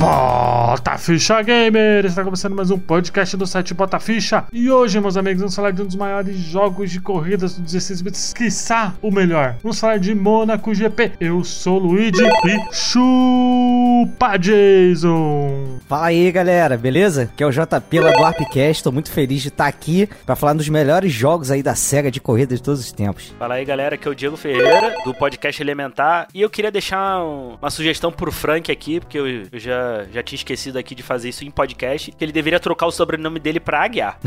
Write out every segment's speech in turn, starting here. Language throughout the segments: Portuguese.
Bota Ficha Gamer! Está começando mais um podcast do site Bota Ficha. E hoje, meus amigos, vamos falar de um dos maiores jogos de corridas do 16 bits, quiçá o melhor. Vamos falar de Monaco GP. Eu sou o Luigi e chupa Jason! Fala aí, galera, beleza? Aqui é o JP lá do Arpcast. Tô muito feliz de estar aqui para falar dos melhores jogos aí da SEGA de corrida de todos os tempos. Fala aí, galera, aqui é o Diego Ferreira, do podcast Elementar. E eu queria deixar um- uma sugestão pro Frank aqui, porque eu, eu já, já tinha esquecido aqui de fazer isso em podcast, que ele deveria trocar o sobrenome dele pra Aguiar.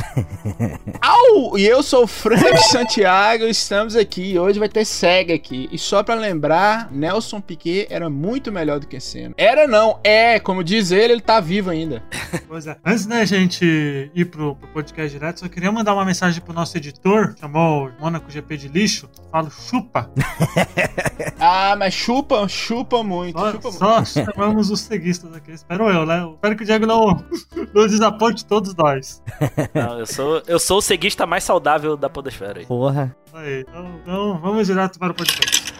Au! E eu sou o Frank Santiago, estamos aqui. Hoje vai ter SEGA aqui. E só pra lembrar, Nelson Piquet era muito melhor do que Senna. Era não, é, como diz ele, ele tá vivo ainda. Pois é. Antes da gente ir pro, pro podcast direto, só queria mandar uma mensagem pro nosso editor, chamou o Monaco GP de lixo. Falo chupa. Ah, mas chupa, chupa muito, Só, chupa muito. só chamamos os ceguistas aqui. Espero eu, né? Espero que o Diego não, não desaponte todos nós. Não, eu sou, eu sou o ceguista mais saudável da podosfera aí. Porra. Aí, então, então vamos direto para o podcast.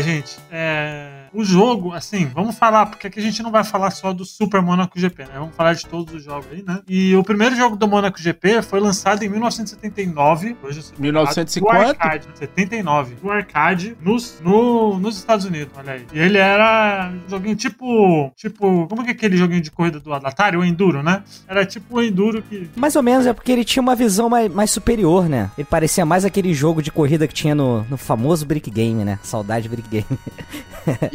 Gente. É, o jogo, assim, vamos falar, porque aqui a gente não vai falar só do Super Monaco GP, né? Vamos falar de todos os jogos aí, né? E o primeiro jogo do Monaco GP foi lançado em 1979. Hoje eu sei 1900 e do quanto? arcade, 79. Do arcade nos, no, nos Estados Unidos, olha aí. E ele era um joguinho tipo. Tipo. Como que é aquele joguinho de corrida do Atari? O Enduro, né? Era tipo o Enduro que. Mais ou menos é porque ele tinha uma visão mais, mais superior, né? Ele parecia mais aquele jogo de corrida que tinha no, no famoso Brick Game, né? Saudade Brick Game.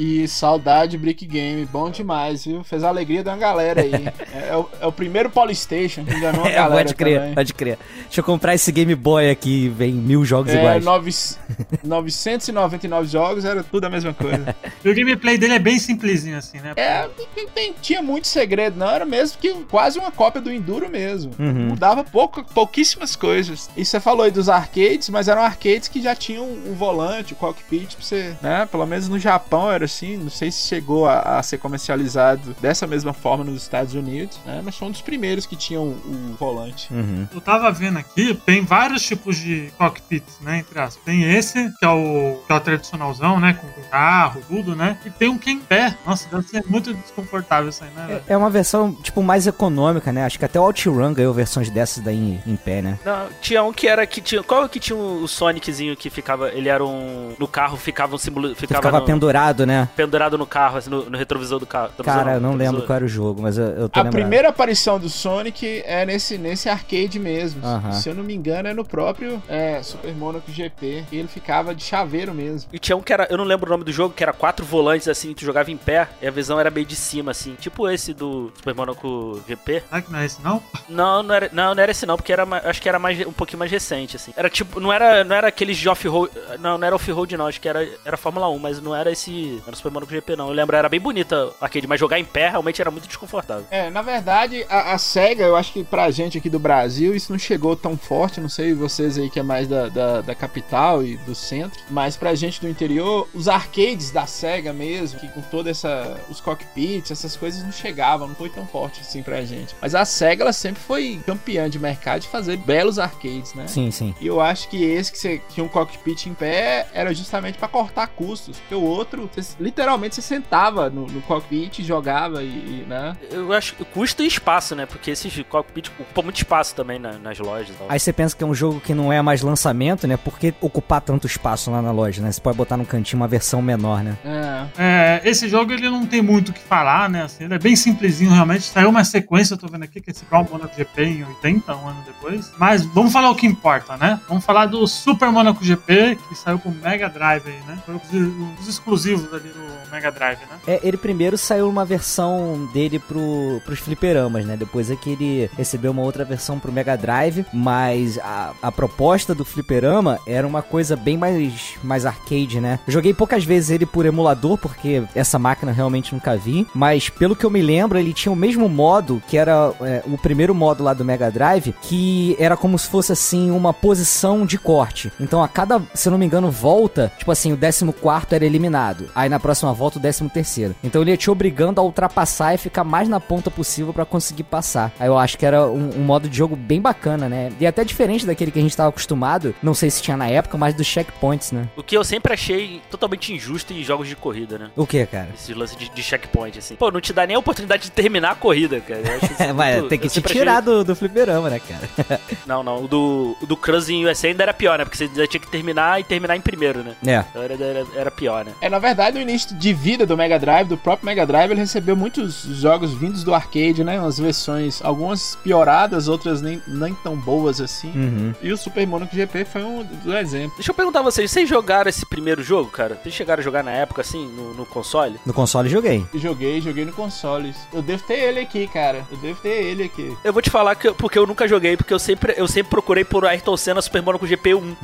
E saudade Brick Game, bom demais, viu? Fez a alegria de uma galera aí. É, é o, é o primeiro Polystation que enganou a É, galera pode crer, também. pode crer. Deixa eu comprar esse Game Boy aqui, vem mil jogos É, iguais. nove, 999 jogos, era tudo a mesma coisa. E o gameplay dele é bem simplesinho, assim, né? É, não tem- tinha muito segredo, não. Era mesmo que quase uma cópia do Enduro mesmo. Uhum. Mudava pouco, pouquíssimas coisas. E você falou aí dos arcades, mas eram arcades que já tinham um volante, o cockpit pra você, né? Pelo menos no Japão era assim. Não sei se chegou a, a ser comercializado dessa mesma forma nos Estados Unidos, né? Mas foi um dos primeiros que tinham o, volante. Uhum. Eu tava vendo aqui, tem vários tipos de cockpits, né? Entre aspas. Tem esse, que é o, que é o tradicionalzão, né? Com, carro, tudo, né? E tem um que é em pé. Nossa, deve ser muito desconfortável isso aí, né? velho? É, é uma versão, tipo, mais econômica, né? Acho que até o OutRun ganhou versões dessas daí em, em pé, né? Não, tinha um que era que tinha. Qual que tinha o Soniczinho que ficava. Ele era um. No carro ficava um símbolo. Ficava, ficava no- pendurado, né? Pendurado no carro, assim, no, no retrovisor do carro. Cara, eu não lembro qual era o jogo, mas eu, eu tô A lembrando. primeira aparição do Sonic é nesse, nesse arcade mesmo. Aham. Se eu não me engano, é no próprio é, Super Monaco GP. E ele ficava de chaveiro mesmo. E tinha um que era, eu não lembro o nome do jogo, que era quatro volantes assim, tu jogava em pé e a visão era meio de cima, assim. Tipo esse do Super Monaco GP. Será que não é esse, não? Não, não era, não, não era esse não, porque era, acho que era mais, um pouquinho mais recente, assim. Era tipo, não era, não era aqueles de off-road, não, não era off-road não, acho que era, era Fórmula 1, mas não era esse, era Super Monaco GP não. Eu lembro, era bem bonita a arcade, mas jogar em pé realmente era muito desconfortável. É, na verdade, a, a SEGA, eu acho que pra gente aqui do Brasil, isso não chegou tão forte. Não sei vocês aí que é mais da, da, da capital e do centro. Mas pra gente do interior, os arcades da SEGA mesmo, que com toda essa. os cockpits, essas coisas não chegavam, não foi tão forte assim pra gente. Mas a SEGA, ela sempre foi campeã de mercado de fazer belos arcades, né? Sim, sim. E eu acho que esse que você tinha um cockpit em pé era justamente pra cortar custos. Porque o outro, você- literalmente você sentava no, no cockpit, jogava e, e, né? Eu acho que custo e espaço, né? Porque esses cockpit ocupam muito espaço também na- nas lojas tal. Aí você pensa que é um jogo que não é mais lançamento, né? Por que ocupar tanto espaço lá na loja, né? Você pode botar no cantinho uma versão menor, né? É. É, esse jogo ele não tem muito o que falar, né? Assim, ele é bem simplesinho, realmente. Saiu uma sequência, eu tô vendo aqui, que é esse Brown Monaco GP em 80, um ano depois. Mas vamos falar o que importa, né? Vamos falar do Super Monaco GP, que saiu pro Mega Drive aí, né? Foi um dos exclusivos ali do Mega Drive, né? É, ele primeiro saiu uma versão dele pro, pros fliperamas, né? Depois é que ele recebeu uma outra versão pro Mega Drive, mas a, a proposta do fliperama era uma coisa bem mais, mais arcade, né? Joguei poucas vezes ele por emulador, porque essa máquina realmente nunca vi. Mas pelo que eu me lembro, ele tinha o mesmo modo, que era é, o primeiro modo lá do Mega Drive, que era como se fosse assim uma posição de corte. Então a cada, se eu não me engano, volta, tipo assim, o 14 era eliminado. Aí na próxima volta o 13 terceiro. Então ele ia te obrigando a ultrapassar e ficar mais na ponta possível para conseguir passar. Aí eu acho que era um, um, modo de jogo bem bacana, né? E até diferente daquele que a gente tava acostumado, não sei se tinha na época, mas dos checkpoints, né? O que eu sempre achei totalmente injusto em jogos de corrida, né? O que, cara? Esses lances de, de, checkpoint, assim. Pô, não te dá nem a oportunidade de terminar a corrida, cara. é, mas tem que te tirar achei... do, do fliperama, né, cara? não, não. O do, o do Cruz em USA ainda era pior, né? Porque você já tinha que terminar e terminar em primeiro, né? É. Então era, era, era pior, né? É, na verdade, no início de vida do Mega Drive, do próprio Mega Drive, ele recebeu muitos jogos vindos do arcade, né? Umas versões, algumas pioradas, outras nem, nem tão boas assim. Uhum. E o Super Monaco GP foi um dos exemplos. Deixa eu perguntar a vocês, vocês jogaram esse primeiro jogo, cara? Vocês chegaram a jogar na época, assim, no, no console? No console joguei. Joguei, joguei no console. Eu devo ter ele aqui, cara. Eu devo ter ele aqui. Eu vou te falar que porque eu nunca joguei, porque eu sempre, eu sempre procurei por Ayrton Senna Super Monaco GP1.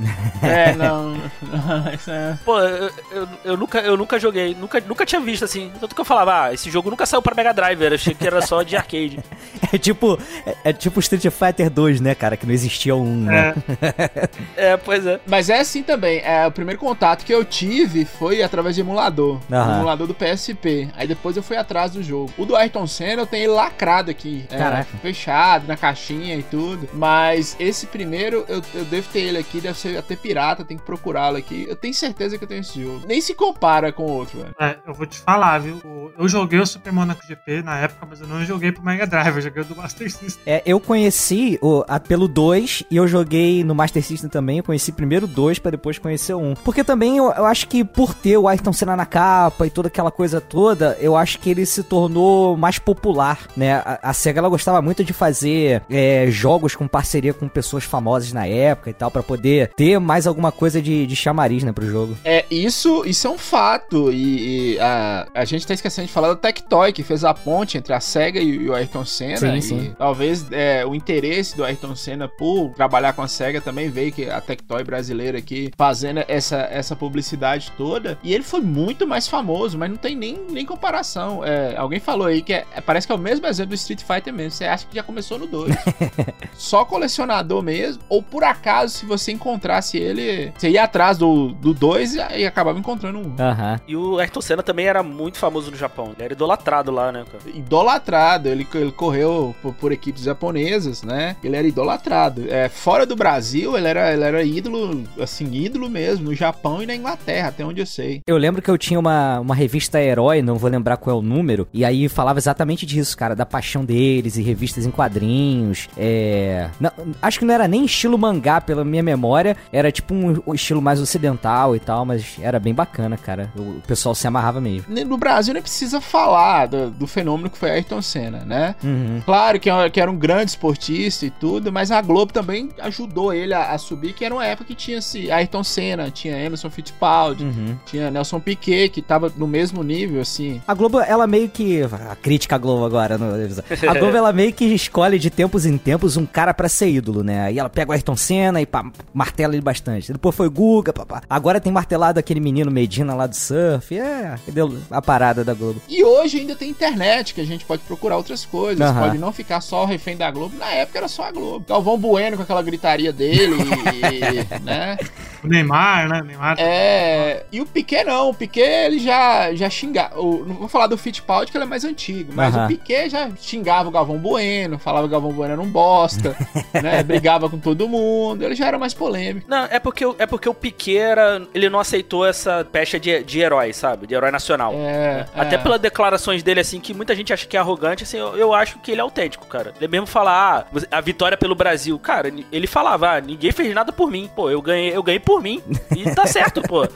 é, não. não é... Pô, eu, eu, eu, nunca, eu nunca joguei, nunca, nunca tinha visto assim. Tanto que eu falava, ah, esse jogo nunca saiu pra Mega Drive, eu achei que era só de arcade. é tipo, é, é, tipo Street Fighter 2, né, cara? Que não existia um, né? É. é, pois é. Mas é assim também. É, o primeiro contato que eu tive foi através de emulador. Uhum. Emulador do PSP. Aí depois eu fui atrás do jogo. O do Ayrton Senna eu tenho ele lacrado aqui. É, fechado, na caixinha e tudo. Mas esse primeiro eu, eu devo ter ele aqui, deve ser até pirata, tem que procurá-lo aqui. Eu tenho certeza que eu tenho esse jogo. Nem se compara com o outro, velho. É, eu vou te falar, viu? Eu joguei o Super Monaco GP na época, mas eu não joguei pro Mega Drive, eu joguei do Master System. É, eu conheci o, a, pelo 2 e eu joguei no Master System também. Eu conheci primeiro o 2 pra depois conhecer o 1. Porque também eu, eu, acho que por ter o Ayrton Senna na capa e toda aquela coisa toda, eu acho que ele se tornou mais popular, né? A, a SEGA ela gostava muito de fazer é, jogos com parceria com pessoas famosas na época e tal, para poder ter mais alguma coisa de, de chamariz, né, pro jogo. É, isso, isso é um fato. E, e a, a gente tá esquecendo de falar da Tectoy, que fez a ponte entre a SEGA e, e o Ayrton Senna. Sim, sim. Talvez é, o interesse do Ayrton Senna por trabalhar com a SEGA também veio que a Tectoy brasileira aqui fazendo essa, essa publicidade toda. E ele foi muito mais famoso, mas não tem nem, nem comparação. É, alguém falou aí que é, parece que é o mesmo exemplo do Street Fighter mesmo. Você acha que já começou no 2. Só colecionador mesmo. Ou por acaso, se você encontrasse ele, você ia atrás do 2 e, e acabava encontrando um. Uhum. E o Ayrton Senna também era muito famoso no Japão. Ele era idolatrado lá, né, cara? Idolatrado. Ele, ele correu por, por equipes japonesas, né? Ele era idolatrado. É, fora do Brasil, ele era, ele era ídolo, assim, ídolo mesmo, no Japão e na Inglaterra, até onde eu sei. Eu lembro que eu tinha uma, uma revista Herói, não vou lembrar qual é o número, e aí falava exatamente disso, cara, da paixão deles e revistas em quadrinhos. É. Não, acho que não era nem estilo mangá, pela minha memória, era tipo um, um estilo mais ocidental e tal, mas era bem bacana, cara. O, o pessoal se amarrava mesmo. No Brasil nem precisa falar do, do fenômeno que foi Ayrton Senna, né? Uhum. Claro que, que era um grande esportista e tudo, mas a Globo também ajudou ele a, a subir, que era uma época que tinha-se Ayrton Senna, tinha Emerson Fittipaldi, uhum. tinha Nelson Piquet, que tava no mesmo nível, assim. A Globo, ela meio que. A crítica à Globo agora, no, a Globo, ela meio que escolhe de tempos em tempos um cara para ser ídolo, né? Aí ela pega o Ayrton Senna e pá, martela ele bastante. Depois foi Guga, papá. Agora tem martelado aquele menino Medina lá do surf. É, deu a parada da Globo. E hoje ainda tem internet, que a gente pode procurar outras coisas. Uhum. Pode não ficar só refém da Globo. Na época era só a Globo. Galvão Bueno com aquela gritaria dele, e, né? O Neymar, né? Neymar. É. E o Piquet não. O Piquet ele já, já xingava. Não vou falar do Fittipaldi, que ele é mais antigo. Mas uhum. o Piquet já xingava o Galvão Bueno, falava que o Galvão Bueno era um bosta, né? Brigava com todo mundo. Ele já era mais polêmico. Não, é porque, é porque o Piquet era, ele não aceitou essa pecha de, de herói, sabe? De herói nacional. É, Até é. pelas declarações dele, assim, que muita gente acha que é arrogante, assim, eu, eu acho que ele é autêntico, cara. Ele mesmo fala, ah, a vitória pelo Brasil. Cara, ele falava, ah, ninguém fez nada por mim. Pô, eu ganhei, eu ganhei por mim. E tá certo, pô.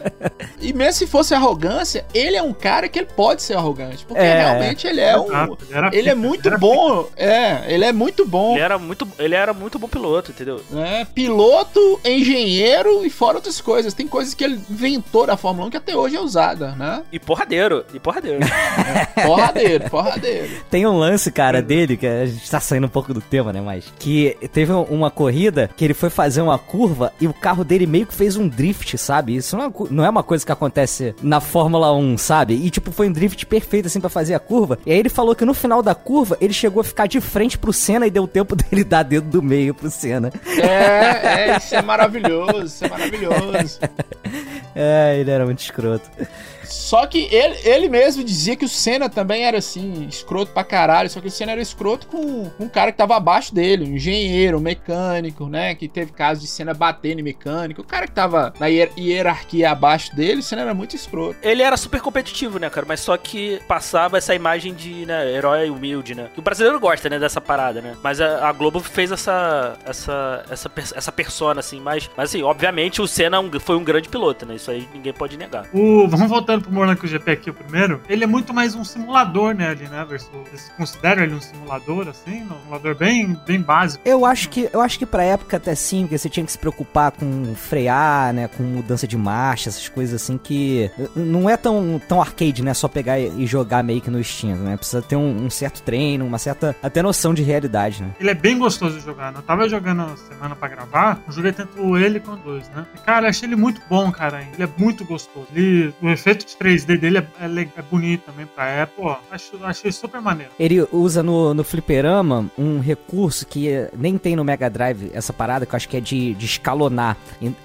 E mesmo se fosse arrogância, ele é um cara que ele pode ser arrogante. Porque É. realmente ele é um. Ele era Ele é muito era bom. É, ele é muito bom. Ele era muito, ele era muito bom piloto, entendeu? né? Piloto, engenheiro e fora outras coisas. Tem coisas que ele inventou da Fórmula 1 que até hoje é usada, né? E porradeiro, e porradeiro. Porradeiro, porradeiro. Tem um lance, cara, dele, que a gente tá saindo um pouco do tema, né? Mas. Que teve uma corrida que ele foi fazer uma curva e o carro dele meio que fez um drift, sabe? Isso não é, não é uma coisa que acontece na Fórmula 1, sabe? E tipo, foi um drift perfeito assim para fazer a curva. E aí ele falou que no final da curva ele chegou a ficar de frente pro Senna e deu tempo dele dar dedo do meio pro Senna. É, é, isso é maravilhoso, isso é maravilhoso. é, ele era muito escroto. Só que ele, ele mesmo dizia que o Senna também era assim, escroto pra caralho. Só que o Senna era escroto com, com um cara que tava abaixo dele, um engenheiro, um mecânico, né? Que teve caso de Senna batendo em mecânico. O cara que tava na hier hierarquia abaixo dele, o Senna era muito escroto. Ele era super competitivo, né, cara? Mas só que passava essa imagem de, né, herói humilde, né? Que o brasileiro gosta, né, dessa parada, né? Mas a, a Globo fez essa, essa, essa, essa persona, assim. Mas, mas assim, obviamente o Senna é foi um grande piloto, né? Isso aí ninguém pode negar. O, vamos voltando pro Monaco GP aqui, o primeiro. Ele é muito mais um simulador, né, ali, né, Verso? Vocês consideram ele um simulador, assim? Um simulador bem, bem básico? Eu acho que, eu acho que pra época até sim, porque você tinha que se preocupar com frear, né, com mudança de marcha, essas coisas assim que não é tão, tão arcade, né, só pegar e jogar meio que no instinto, né? Precisa ter um, um, certo treino, uma certa até noção de realidade, né? Ele é bem gostoso de jogar, né? Eu tava jogando semana pra gravar, eu joguei tanto ele quanto dois, né? E, cara, eu achei ele muito bom, cara. Ele é muito gostoso. Ele, o efeito de 3D dele é, é, é bonito também pra época. Acho, achei super maneiro. Ele usa no, no fliperama um recurso que nem tem no Mega Drive, essa parada, que eu acho que é de, de escalonar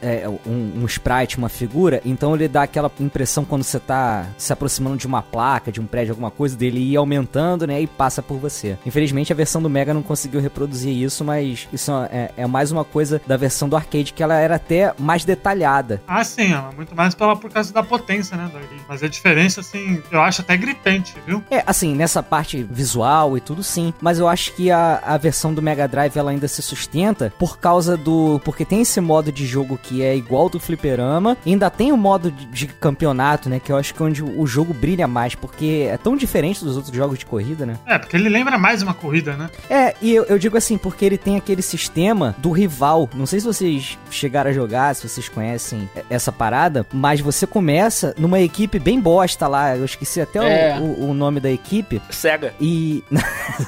é, um, um, sprite, uma figura. Então ele dá aquela impressão quando você tá se aproximando de uma placa, de um prédio, alguma coisa, dele ir aumentando, né? E passa por você. Infelizmente a versão do Mega não conseguiu reproduzir isso, mas isso é, é mais uma coisa da versão do arcade que ela era até mais detalhada. Ah, sim, muito mais pela, por causa da potência, né? Mas é diferença, assim, eu acho até gritante, viu? É, assim, nessa parte visual e tudo sim, mas eu acho que a, a versão do Mega Drive ela ainda se sustenta por causa do. Porque tem esse modo de jogo que é igual do Fliperama, ainda tem o modo de, de campeonato, né? Que eu acho que é onde o jogo brilha mais, porque é tão diferente dos outros jogos de corrida, né? É, porque ele lembra mais uma corrida, né? É, e eu, eu digo assim, porque ele tem aquele sistema do rival. Não sei se vocês chegaram a jogar, se vocês conhecem essa parada, mas você começa numa equipe bem bosta lá. Eu esqueci até é. o, o, nome da equipe. Sega. E.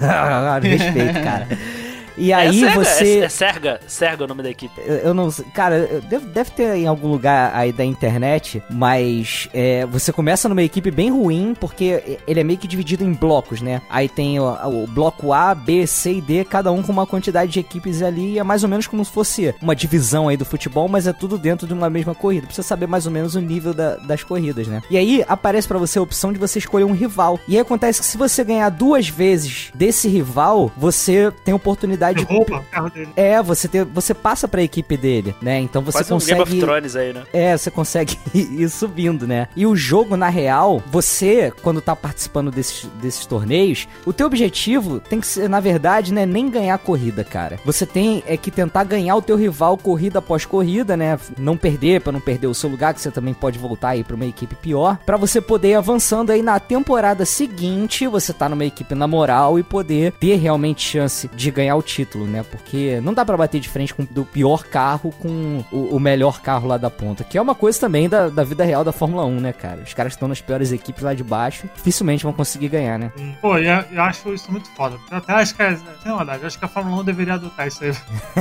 Respeito, cara. E é aí Serga, você. É, é Serga, Serga é o nome da equipe. Eu, eu não sei. Cara, deve, deve ter em algum lugar aí da internet, mas é, você começa numa equipe bem ruim, porque ele é meio que dividido em blocos, né? Aí tem o, o bloco A, B, C e D, cada um com uma quantidade de equipes ali. E é mais ou menos como se fosse uma divisão aí do futebol, mas é tudo dentro de uma mesma corrida. Precisa saber mais ou menos o nível da, das corridas, né? E aí aparece para você a opção de você escolher um rival. E aí acontece que se você ganhar duas vezes desse rival, você tem oportunidade oportunidade. rouba o carro dele. É, você, ter, você passa pra equipe dele, né? Então você Quase consegue. Um Game of Thrones aí, né? É, você consegue ir subindo, né? E o jogo, na real, você, quando tá participando desses, desses torneios, o teu objetivo tem que ser, na verdade, né, nem ganhar a corrida, cara. Você tem é que tentar ganhar o teu rival corrida após corrida, né? Não perder, para não perder o seu lugar, que você também pode voltar aí pra uma equipe pior, para você poder ir avançando aí na temporada seguinte, você tá numa equipe na moral e poder ter realmente chance de ganhar o título, né? Porque não dá para bater de frente com do pior carro com o, o, melhor carro lá da ponta, que é uma coisa também da, da vida real da Fórmula 1, né, cara? Os caras estão nas piores equipes lá de baixo, dificilmente vão conseguir ganhar, né? Pô, eu, eu acho isso muito foda. Eu até acho que é, verdade, eu acho que a Fórmula 1 deveria adotar isso aí.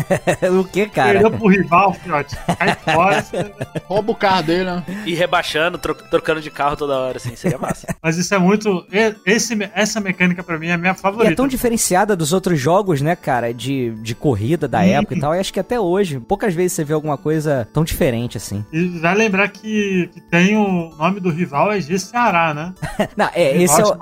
o que, cara? Perdeu pro rival, fiote. Cai fora. Você... Rouba o carro dele, né? E rebaixando, tro trocando de carro toda hora, assim, seria massa. Mas isso é muito. Esse, essa mecânica pra mim é a minha favorita. E é tão diferenciada dos outros jogos, né, cara? Cara, de, de corrida da época e tal. E acho que até hoje, poucas vezes você vê alguma coisa tão diferente assim. E vai lembrar que, que tem o nome do rival é G Ceará, né? Não, é, esse é, o,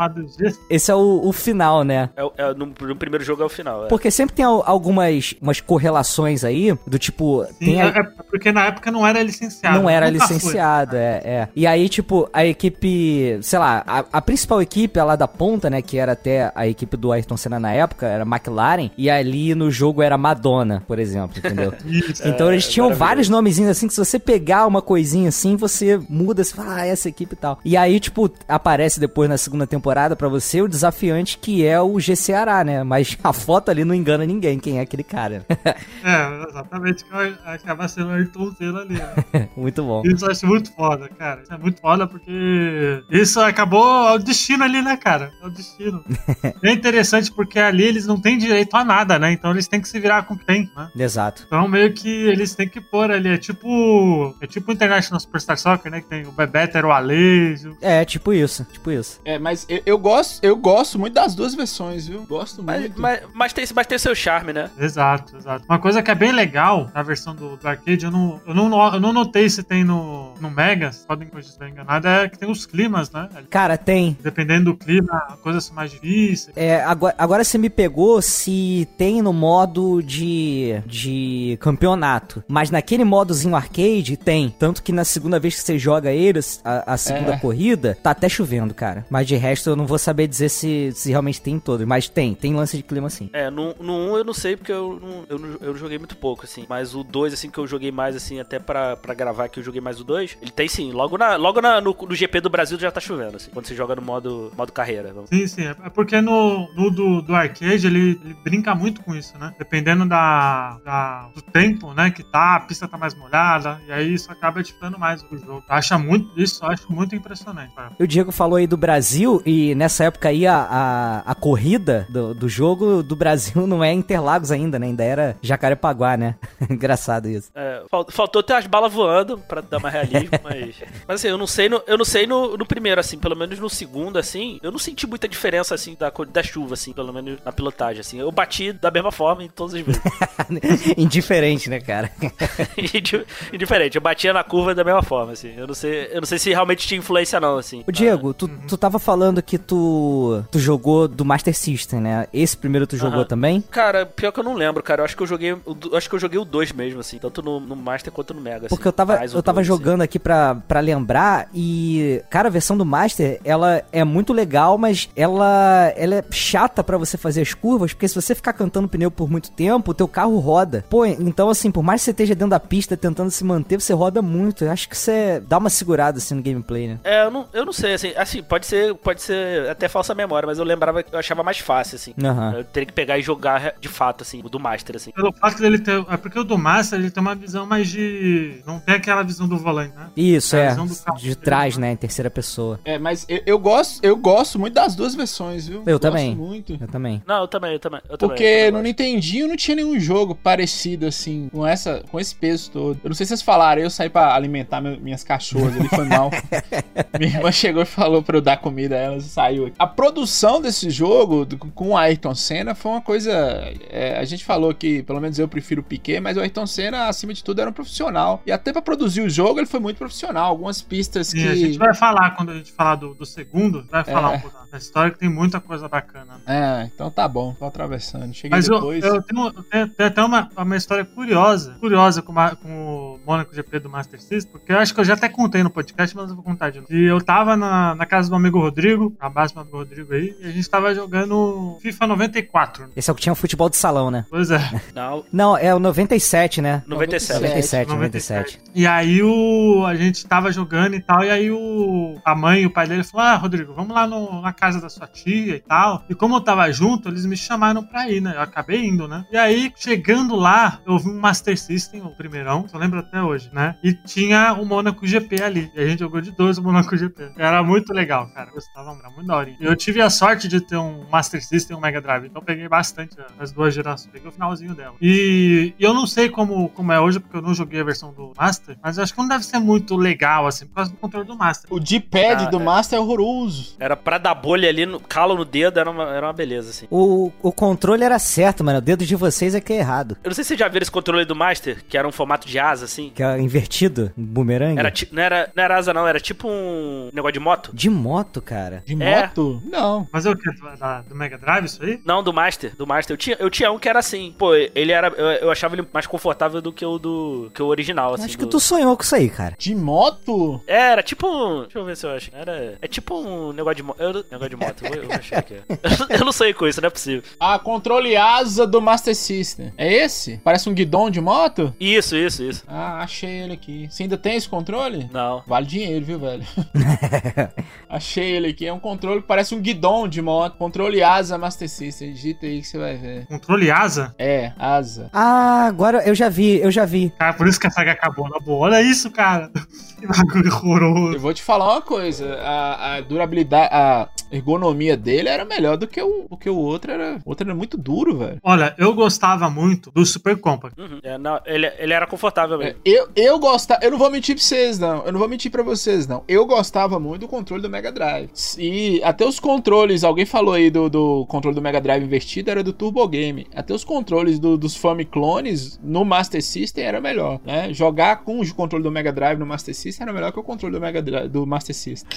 esse é o, o final, né? É, é no, no, primeiro jogo é o final. É. Porque sempre tem algumas umas correlações aí, do tipo. Sim, tem a... é, porque na época não era licenciado. Não era licenciado, é, é. E aí, tipo, a equipe, sei lá, a, a principal equipe lá da ponta, né, que era até a equipe do Ayrton Senna na época, era McLaren, e aí ali no jogo era Madonna, por exemplo, entendeu? então é, eles tinham vários nomezinhos assim que se você pegar uma coisinha assim, você muda, você fala, ah, essa equipe e tal. E aí, tipo, aparece depois na segunda temporada para você o desafiante que é o G Ceará, né? Mas a foto ali não engana ninguém quem é aquele cara. é, exatamente, que acaba sendo o Ayrton Senna ali, né? muito bom. Isso eu acho muito foda, cara. Isso é muito foda porque isso acabou o destino ali, né, cara? É o destino. é interessante porque ali eles não têm direito a nada, né? Então eles têm que se virar com o que tem, né? Exato. Então meio que eles têm que pôr ali, é tipo. É tipo o International Superstar Soccer, né? Que tem o Bebeto, o Alejo. É, tipo isso, tipo isso. É, mas eu, eu gosto, eu gosto muito das duas versões, viu? Gosto Mas, muito. mas, mas, tem, mas tem seu charme, né? Exato, exato. Uma coisa que é bem legal na versão do, do arcade, eu não, eu, não, eu não notei se tem no, no Mega, vocês podem eu estiver enganado, é que tem os climas, né? Cara, tem. Dependendo do clima, coisas são mais difíceis. É, agora, agora você me pegou se tem no modo de, de campeonato. Mas naquele modozinho arcade, tem. Tanto que na segunda vez que você joga eles, a, a segunda É. corrida, tá até chovendo, cara. Mas de resto eu não vou saber dizer se, se realmente tem em todos. Mas tem, tem lance de clima sim. É, no, no 1 eu não sei porque eu não, eu, não, eu não joguei muito pouco, assim. Mas o 2, assim, que eu joguei mais, assim, até pra, pra gravar que eu joguei mais o 2, ele tem sim. Logo, na, logo na, no, no GP do Brasil já tá chovendo, assim. Quando você joga no modo, modo carreira. Sim, sim. É porque no, no do, do arcade ele, ele brinca muito com isso, né? Dependendo da, da- do tempo, né? Que tá, a pista tá mais molhada, e aí isso acaba editando mais o jogo. Acha muito, isso eu acho muito impressionante. cara. O Diego falou aí do Brasil, e nessa época aí a, a, a corrida do, do jogo do Brasil não é Interlagos ainda, né? Ainda era Jacarepaguá, né? Engraçado isso. É, fal- faltou ter as balas voando pra dar mais realismo, mas. Mas assim, eu não sei no, eu não sei no, no primeiro, assim, pelo menos no segundo, assim, eu não senti muita diferença, assim, da, da chuva, assim, pelo menos na pilotagem, assim. Eu bati da mesma forma em todas as vezes. Indiferente, né, cara? Indi- Indiferente, eu batia na curva da mesma forma, assim. Eu não sei, eu não sei se realmente tinha influência, não, assim. Ô Diego, tu, tu tava falando que tu, tu jogou do Master System, né? Esse primeiro tu jogou também? Cara, pior que eu não lembro, cara. Eu acho que eu joguei. o eu acho que eu joguei o 2 mesmo, assim. Tanto no, no Master quanto no Mega. Porque assim, eu tava, o eu tava dois, assim. jogando aqui pra, pra lembrar e, cara, a versão do Master, ela é muito legal, mas ela, ela é chata pra você fazer as curvas, porque se você ficar cantando pneu por muito tempo, o teu carro roda. Pô, então assim, por mais que você esteja dentro da pista tentando se manter, você roda muito. Eu acho que você dá uma segurada assim no gameplay, né? É, eu não, eu não sei, assim, assim, pode ser, pode ser até falsa memória, mas eu lembrava, eu achava mais fácil, assim. Aham. Eu teria que pegar e jogar de fato, assim, o do Master, assim. Pelo fato dele ter. É porque o do Master ele tem uma visão mais de. Não tem aquela visão do volante, né? Isso, É, a é. visão do carro De trás, né? né? Em terceira pessoa. É, mas eu, eu gosto, eu gosto muito das duas versões, viu? Eu Gosto também. muito. Eu também. Não, eu também, eu também. Eu também, Porque eu também no. Nintendinho não tinha nenhum jogo parecido assim, com essa, com esse peso todo. Eu não sei se vocês falaram, eu saí pra alimentar meu- minhas cachorras, ele foi mal. Minha irmã chegou e falou pra eu dar comida a elas e saiu. A produção desse jogo com o Ayrton Senna foi uma coisa. é, a gente falou que, pelo menos eu prefiro o Piquet, mas o Ayrton Senna, acima de tudo, era um profissional. E até pra produzir o jogo, ele foi muito profissional. Algumas pistas E a gente que. vai falar, quando a gente falar do, do segundo, vai falar É. um pouco da história, que tem muita coisa bacana. né? É, então tá bom, tô atravessando. Cheguei Mas eu, depois. eu tenho, eu tenho- tenho até uma, uma história curiosa, curiosa com, com o Mônaco GP do Master System, porque eu acho que eu já até contei no podcast, mas eu vou contar de novo. E eu tava na, na casa do amigo Rodrigo, na base do amigo Rodrigo aí, e a gente tava jogando FIFA 94. Esse é o que tinha o futebol de salão, né? Pois é. Não, Não, é o 97, né? 97. 97, 97. E aí o, a gente tava jogando e tal, e aí o, a mãe e o pai dele falou: Ah, Rodrigo, vamos lá no- na casa da sua tia e tal. E como eu tava junto, eles me chamaram pra ir, né? Acabei indo, né? E aí, chegando lá, eu vi um Master System, o primeirão, que eu lembro até hoje, né? E tinha o Monaco GP ali. E a gente jogou de dois o Monaco GP. Era muito legal, cara. Eu gostava, era muito daorinha. E eu tive a sorte de ter um Master System e um Mega Drive, então eu peguei bastante as duas gerações. Peguei o finalzinho dela. E, e eu não sei como, como é hoje, porque eu não joguei a versão do Master, mas eu acho que não deve ser muito legal, assim, por causa do controle do Master. O D-pad Ah, do é. Master é horroroso. era pra dar bolha ali, no calo no dedo, era uma, era uma beleza, assim. O, o controle era certo, mano. O dedo de vocês é que é errado. Eu não sei se vocês já viram esse controle do Master, que era um formato de asa, assim. Que é invertido, um bumerangue. Era, ti- não, era, não era asa, não, era tipo um negócio de moto. De moto, cara. De É. moto? Não. Mas é o que? Do, Mega Drive, isso aí? Não, do Master, do Master. Eu tinha, eu tinha um que era assim. Pô, ele era. Eu, eu achava ele mais confortável do que o do. que o original, assim. Acho que do- tu sonhou com isso aí, cara. De moto? É, Era tipo um. Deixa eu ver se eu acho. Era. É tipo um negócio de moto. Negócio de moto. Eu eu achar aqui. eu não sei com isso, não é possível. Ah, controle asa do Master System. É esse? Parece um guidão de moto? Isso, isso, isso. Ah, Ah, achei ele aqui. Você ainda tem esse controle? Não. Vale dinheiro, viu, velho? achei ele aqui. É um controle que parece um guidão de moto. Controle asa Master System. Digita aí que você vai ver. Controle asa? É, asa. Ah, agora eu já vi, eu já vi. Cara, por isso que a saga acabou, na boa. Olha isso, cara. Que bagulho Eu horroroso. vou te falar uma coisa. A, a durabilidade, a ergonomia dele era melhor do que o, do que o outro. Era, o outro era muito duro, velho. Olha, eu gostava muito do Super Compact. Uhum. É, não, ele, ele era confortável É, mesmo. eu, eu gostava. Eu não vou mentir pra vocês, não. Eu não vou mentir pra vocês, não. Eu gostava muito do controle do Mega Drive. E até os controles, alguém falou aí do, do controle do Mega Drive invertido, era do Turbo Game. Até os controles do- dos Famiclones no Master System era melhor, né? Jogar com o controle do Mega Drive no Master System era melhor que o controle do Mega Drive do Master System.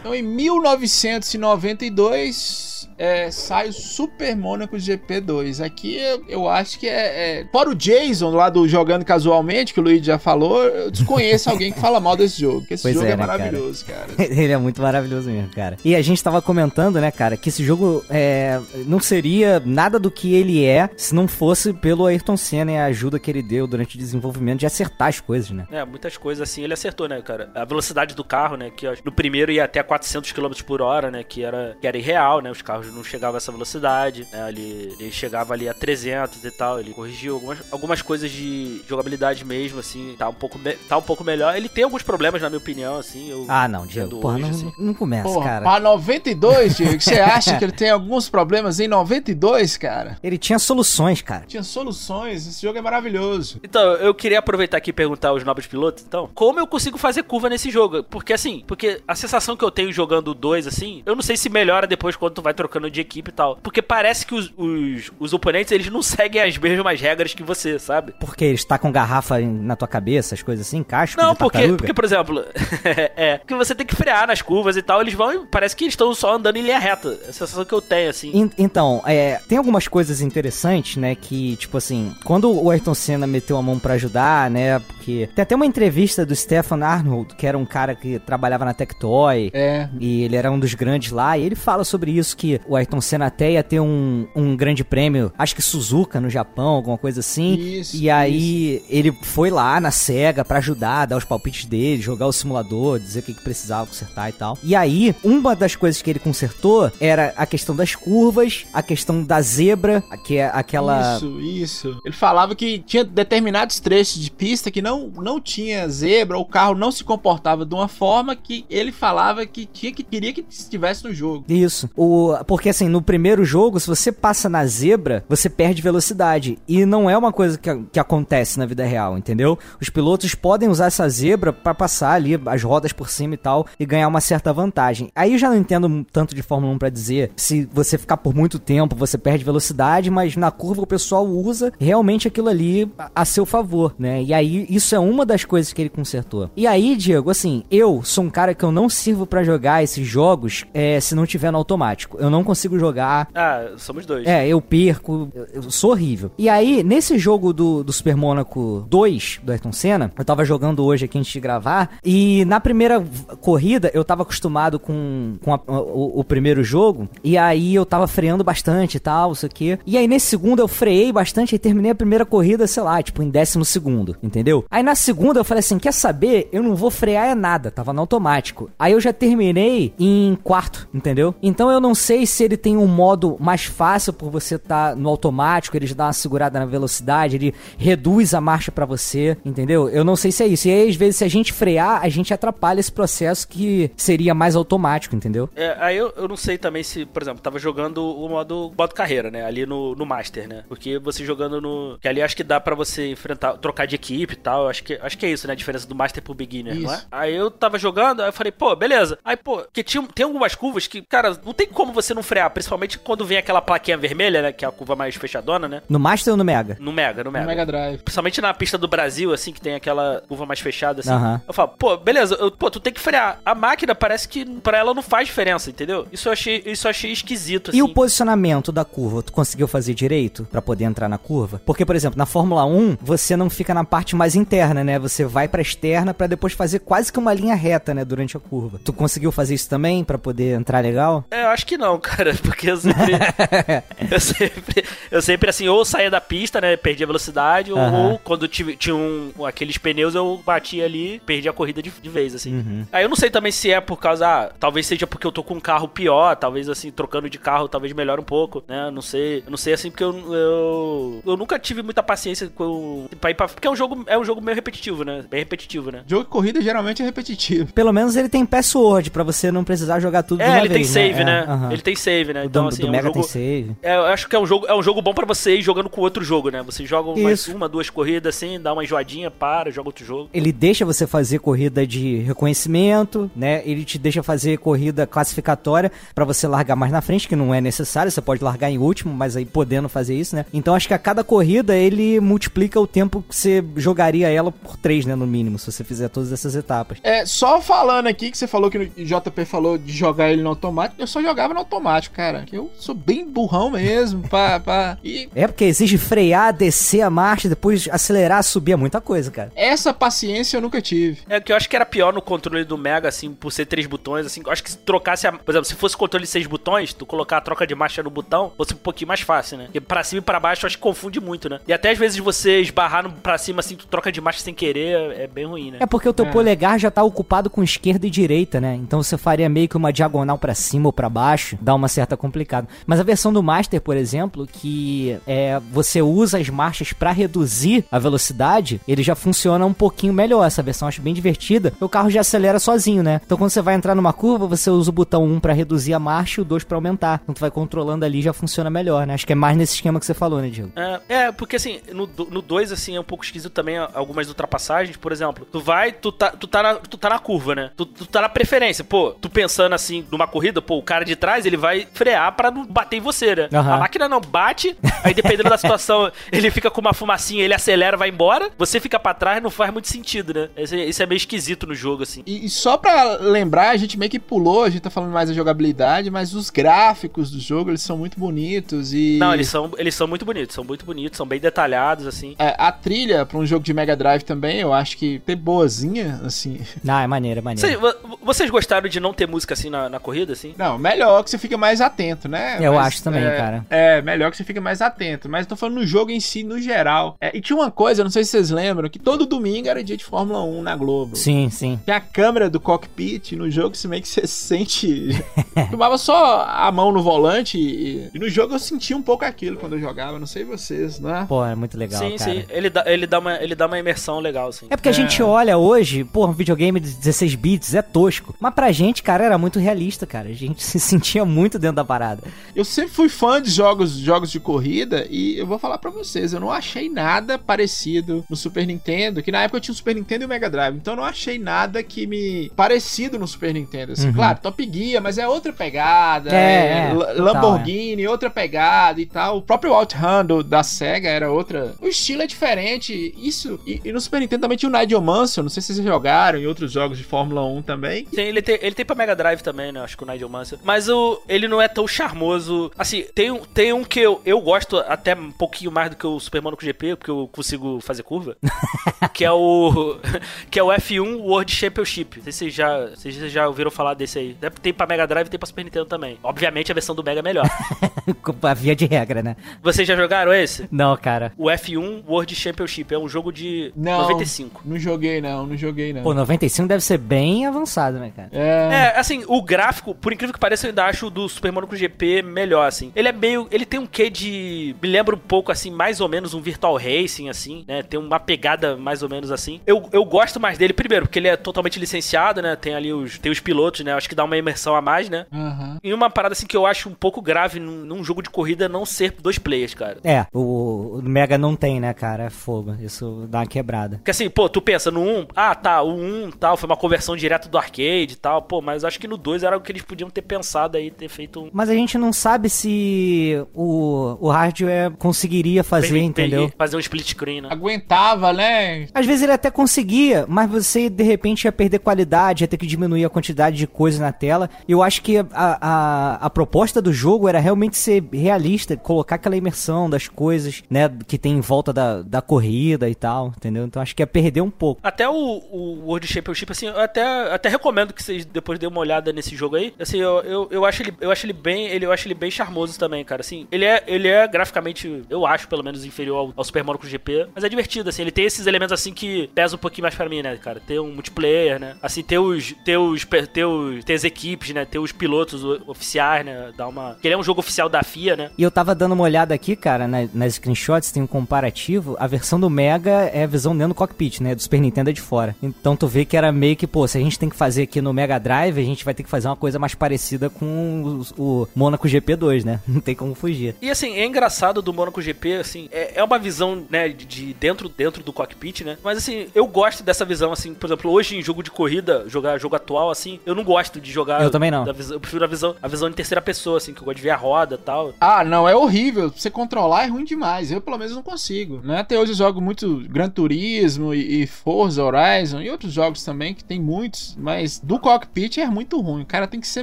Então, em 1992, é, sai o Super Monaco GP2. Aqui eu, eu acho que é, é. Fora o Jason lá do Jogando Casualmente, que o Luigi já falou, eu desconheço alguém que fala mal desse jogo. Porque esse Pois jogo é, é, né, cara? maravilhoso, cara. Ele é muito maravilhoso mesmo, cara. E a gente tava comentando, né, cara, que esse jogo é, não seria nada do que ele é se não fosse pelo Ayrton Senna e a ajuda que ele deu durante o desenvolvimento de acertar as coisas, né? É, muitas coisas assim ele acertou, né, cara? A velocidade do carro, né, que no primeiro ia até 400 km por hora, né, que era, que era irreal, né, os carros não chegavam a essa velocidade, né, ele, ele chegava ali a 300 e tal, ele corrigiu algumas, algumas coisas de jogabilidade mesmo, assim, tá um, pouco me- tá um pouco melhor. Ele tem alguns problemas, na minha opinião, assim, eu... Ah, não, Diego, porra, hoje, não, assim. não começa, Porra, cara. pra 92, Diego, você acha que ele tem alguns problemas em 92, cara? Ele tinha soluções, cara. Tinha soluções, esse jogo é maravilhoso. Então, eu queria aproveitar aqui e perguntar aos nobres pilotos, então, como eu consigo fazer curva nesse jogo? Porque assim, porque a sensação que eu tenho jogando o 2, assim, eu não sei se melhora depois quando tu vai trocando de equipe e tal. Porque parece que os, os, os oponentes, eles não seguem as mesmas regras que você, sabe? Porque ele está com garrafa na tua cabeça, as coisas assim, casco Não, de porque, porque, por exemplo, é, que você tem que frear nas curvas e tal, eles vão e parece que eles estão só andando em linha reta. É a sensação que eu tenho, assim. En- Então, é, tem algumas coisas interessantes, né? Que, tipo assim, quando o Ayrton Senna meteu a mão pra ajudar, né? Porque tem até uma entrevista do Stefan Arnold, que era um cara que trabalhava na Tectoy. É, E ele era um dos grandes lá, e ele fala sobre isso, que o Ayrton Senna até ia ter um, um grande prêmio, acho que Suzuka no Japão, alguma coisa assim. Isso, e aí ele foi lá na SEGA pra ajudar, dar os palpites dele, jogar o simulador, dizer o que, que precisava consertar e tal. E aí, uma das coisas que ele consertou era a questão das curvas, a questão da zebra, que é aquela... Isso, isso. Ele falava que tinha determinados trechos de pista que não, não tinha zebra, o carro não se comportava de uma forma que ele falava que tinha que queria que estivesse no jogo. Isso. O, porque assim, no primeiro jogo, se você passa na zebra, você perde velocidade. E não é uma coisa que, que acontece na vida real, entendeu? Os pilotos podem usar essa zebra pra passar ali as rodas por cima e tal e ganhar uma certa vantagem. Aí eu já não entendo tanto de Fórmula 1 pra dizer se você ficar por muito tempo, você perde velocidade, mas na curva o pessoal usa realmente aquilo ali a, seu favor, né? E aí isso é uma das coisas que ele consertou. E aí, Diego, assim, eu sou um cara que eu não sirvo pra jogar esses jogos é, se não tiver no automático. Eu não consigo jogar Ah, somos dois. é, eu perco, eu, eu sou horrível. E aí, nesse jogo do, do Super Mônaco 2, do Ayrton Senna, eu tava jogando hoje aqui antes de gravar, e na primeira corrida eu tava acostumado com, com a- o, o primeiro jogo, e aí eu tava freando bastante e tal, isso aqui. E aí nesse segundo eu freiei bastante e terminei a primeira corrida, sei lá, tipo, em décimo segundo, entendeu? Aí na segunda eu falei assim, quer saber? Eu não vou frear é nada, tava no automático. Aí eu já terminei em quarto, entendeu? Então eu não sei se ele tem um modo mais fácil por você estar no automático, ele já dá uma segurada na velocidade, ele reduz a marcha pra você, entendeu? Eu não sei se é isso. E aí, às vezes, se a gente frear, a gente atrapalha esse processo que seria mais automático, entendeu? É, aí eu, eu não sei também se, por exemplo, tava jogando o modo, modo carreira, né? Ali no, no Master, né? Porque você jogando no. Que ali acho que dá pra você enfrentar, trocar de equipe e tal. Acho que, acho que é isso, né? A diferença do Master pro Beginner, não é? Isso. Aí eu tava jogando, aí eu falei, pô, beleza. Aí, pô, que tinha, tem algumas curvas que, cara, não tem como você não frear, principalmente quando vem aquela plaquinha vermelha, né? Que é a curva mais fechadona, né? No Master ou no Mega? No Mega, no No Mega. Mega Drive. Principalmente na pista do Brasil, assim, que tem aquela curva mais fechada, assim. Aham. Eu falo, pô, beleza, eu- pô, tu tem que frear. A máquina parece que pra ela não faz diferença, entendeu? Isso eu achei, isso eu achei esquisito, assim. E o posicionamento da curva, tu conseguiu fazer direito pra poder entrar na curva? Porque, por exemplo, na Fórmula 1, você não fica na parte mais interna, né? Você vai pra externa pra depois fazer quase que uma linha reta, né, durante a curva. Tu conseguiu fazer isso também pra poder entrar legal? É, eu acho que não, cara, porque eu sempre. eu sempre, eu sempre, assim, ou saía da pista, né? Perdia a velocidade, ou, Aham. ou quando tive, tinha um, aqueles pneus, eu batia ali, perdi a corrida de, de vez, assim. Uhum. Aí eu não sei também se é por causa. Ah, talvez seja porque eu tô com um carro pior, talvez assim, trocando de carro, talvez melhore um pouco, né? Não sei. Eu não sei assim, porque eu, eu, eu nunca tive muita paciência com. Pra ir pra, porque é um jogo, é um jogo meio repetitivo, né? Bem repetitivo, né? Jogo de corrida geralmente é repetitivo. Pelo menos ele tem password pra você não precisar jogar tudo de É, uma ele tem save, né? aham. Ele tem save, né? O Então, do, assim, do é um Mega jogo. tem save. É, eu acho que é um jogo, é um jogo bom pra você ir jogando com outro jogo, né? Você joga mais uma, duas corridas assim, dá uma enjoadinha, para, joga outro jogo. Ele deixa você fazer corrida de reconhecimento, né? Ele te deixa fazer corrida classificatória pra você largar mais na frente, que não é necessário, você pode largar em último, mas aí podendo fazer isso, né? Então acho que a cada corrida ele multiplica o tempo que você jogaria ela por três, né, no mínimo, se você fizer todas essas etapas. É, só falando aqui que você falou que o JP falou de jogar ele no automático, eu só jogava no automático, cara. Que eu sou bem burrão mesmo, pá, pá. E É porque exige frear, descer a marcha, depois acelerar, subir, é muita coisa, cara. essa paciência eu nunca tive. É que eu acho que era pior no controle do Mega, assim, por ser três botões, assim. Eu acho que se trocasse, a, por exemplo, se fosse controle de seis botões, tu colocar a troca de marcha no botão, fosse um pouquinho mais fácil, né? Porque pra cima e pra baixo eu acho que confunde muito, né? E até às vezes você esbarrar no, pra cima, assim, tu troca de marcha sem querer, é, bem ruim, né? É porque o teu É. polegar já tá ocupado com esquerda e direita, né? Então você faria meio que uma diagonal pra cima ou pra baixo, dá uma certa complicada. Mas a versão do Master, por exemplo, que é você usa as marchas pra reduzir a velocidade, ele já funciona um pouquinho melhor. Essa versão eu acho bem divertida. O carro já acelera sozinho, né? Então quando você vai entrar numa curva, você usa o botão 1 pra reduzir a marcha e o 2 pra aumentar. Então tu vai controlando ali já funciona melhor, né? Acho que é mais nesse esquema que você falou, né, Diego? É, é, porque assim, no 2, assim, é um pouco esquisito também algumas ultrapassagens. Por exemplo, tu vai, tu tá, tu tá, na, tu tá na curva, né? Tu, tu tá na preferência. Pô, tu pensando assim, numa corrida, pô, o cara de trás, ele vai frear pra não bater em você, né? Aham. A máquina não bate, aí dependendo da situação, ele fica com uma fumacinha, ele acelera, vai embora. Você fica pra trás, não faz muito sentido, né? Isso, é- é meio esquisito no jogo, assim. E, e só pra lembrar, a gente meio que pulou, a gente tá falando mais da jogabilidade, mas os gráficos do jogo, eles são muito bonitos e... Não, eles são, eles são muito bonitos, são muito bonitos, são bem detalhados, assim. É, a trilha pra um jogo de Mega Drive também, eu acho que ter boazinha, assim... Ah, é maneiro, é maneiro. Vocês, vo- vocês gostaram de não ter música assim na, na corrida, assim? Não, melhor que você fica mais atento, né? Eu Mas, acho também, é, cara. É, melhor que você fica mais atento. Mas eu tô falando no jogo em si, no geral. É, e tinha uma coisa, não sei se vocês lembram, que todo domingo era dia de Fórmula 1 na Globo. Sim, sim. Tem a câmera do cockpit no jogo, se meio que você sente. Tomava só a mão no volante e, e no jogo eu sentia um pouco aquilo quando eu jogava, não sei vocês, né? Pô, é muito legal, sim, cara. sim. Ele dá, ele, dá uma, ele dá uma imersão legal, assim. É porque a gente olha hoje, pô, um videogame de 16 bits é tosco. Mas pra gente, cara, era muito realista, cara. A gente se sentia muito dentro da parada. Eu sempre fui fã de jogos, jogos de corrida e eu vou falar pra vocês, eu não achei nada parecido no Super Nintendo, que na época eu tinha o Super Nintendo e o Mega Drive, então eu não achei nada que me parecido no Super Nintendo, assim, Uhum. claro, Top Gear, mas é outra pegada, É, é, total, Lamborghini, outra pegada e tal. O próprio Outrun do, da Sega era outra. O estilo é diferente. Isso e, e no Super Nintendo também tinha o Nigel Mansell, não sei se vocês jogaram em outros jogos de Fórmula 1 também. Sim, ele tem, ele tem pra Mega Drive também, né? Acho que o Nigel Mansell. Mas o, ele não é tão charmoso. Assim, tem, um- tem um que eu, eu gosto até um pouquinho mais do que o Super Monaco GP, porque eu consigo fazer curva. que é o. Que é o F1 World Championship. Não sei se vocês já, se vocês já ouviram falar desse aí. Tem pra Mega Drive e tem pra Super Nintendo também. Obviamente a versão do Mega é melhor. a via de regra, né? Vocês já jogaram esse? Não, cara. O F1 World Championship. É um jogo de Não. 95. Não joguei, não, não joguei, não. Pô, 95 deve ser bem avançado, né, cara? É. É, assim, o gráfico, por incrível que pareça, eu ainda acho do Super Monaco GP melhor, assim. Ele é meio. Ele tem um quê de. Me lembra um pouco, assim, mais ou menos um Virtual Racing, assim, né? Tem uma pegada mais ou menos assim. Eu, eu gosto mais dele, primeiro, porque ele é totalmente licenciado, né? Tem ali os, tem os pilotos, né? Acho que dá uma imersão a mais, né? Aham. E uma parada, assim, que eu acho um pouco grave num, num jogo de corrida não ser dois players, cara. É, o, o Mega não tem, né, cara? É fogo. Isso dá uma quebrada. Porque assim, pô, tu pensa no 1, ah, tá, o 1 tal, foi uma conversão direto do arcade e tal, pô, mas acho que no 2 era o que eles podiam ter pensado aí, ter feito um. Mas a gente não sabe se o, o hardware conseguiria fazer, entendeu? Fazer um split screen, né? Aguentava, né? Às vezes ele até conseguia, mas você de repente ia perder qualidade, ia ter que diminuir a quantidade de coisa na tela. Eu acho que a, a, a proposta do jogo era realmente ser realista, colocar aquela imersão das coisas, né, que tem em volta da, da corrida e tal, entendeu? Então acho que ia perder um pouco. Até o, o World Championship, assim, eu até, até recomendo que vocês depois dêem uma olhada nesse jogo aí. Assim, eu, eu, eu acho ele eu acho ele bem, ele, eu acho ele bem charmoso também, cara. Assim, ele é, ele é graficamente, eu acho, pelo menos, inferior ao, ao Super Monaco GP. Mas é divertido, assim. Ele tem esses elementos, assim, que pesam um pouquinho mais pra mim, né, cara? Ter um multiplayer, né? Assim, ter os, ter os, ter os, ter as equipes, né? Ter os pilotos oficiais, né? Dar uma... Que ele é um jogo oficial da FIA, né? E eu tava dando uma olhada aqui, cara, na, nas screenshots, tem um comparativo. A versão do Mega é a visão dentro do cockpit, né? Do Super Nintendo é de fora. Então tu vê que era meio que, pô, se a gente tem que fazer aqui no Mega Drive, a gente vai ter que fazer uma coisa mais parecida com o, o Monaco GP2, né? Não tem como fugir. E assim, é engraçado do Monaco GP, assim, é, é uma visão, né, de dentro, dentro do cockpit, né? Mas assim, eu gosto dessa visão, assim, por exemplo, hoje em jogo de corrida, jogar jogo atual, assim, eu não gosto de jogar. Eu também não. Visão, eu prefiro a visão, a visão em terceira pessoa, assim, que eu gosto de ver a roda e tal. Ah, não, é horrível. Você controlar é ruim demais. Eu, pelo menos, não consigo. Né? Até hoje eu jogo muito Gran Turismo e, e Forza Horizon e outros jogos também, que tem muitos, mas do cockpit é muito ruim. O cara tem que ser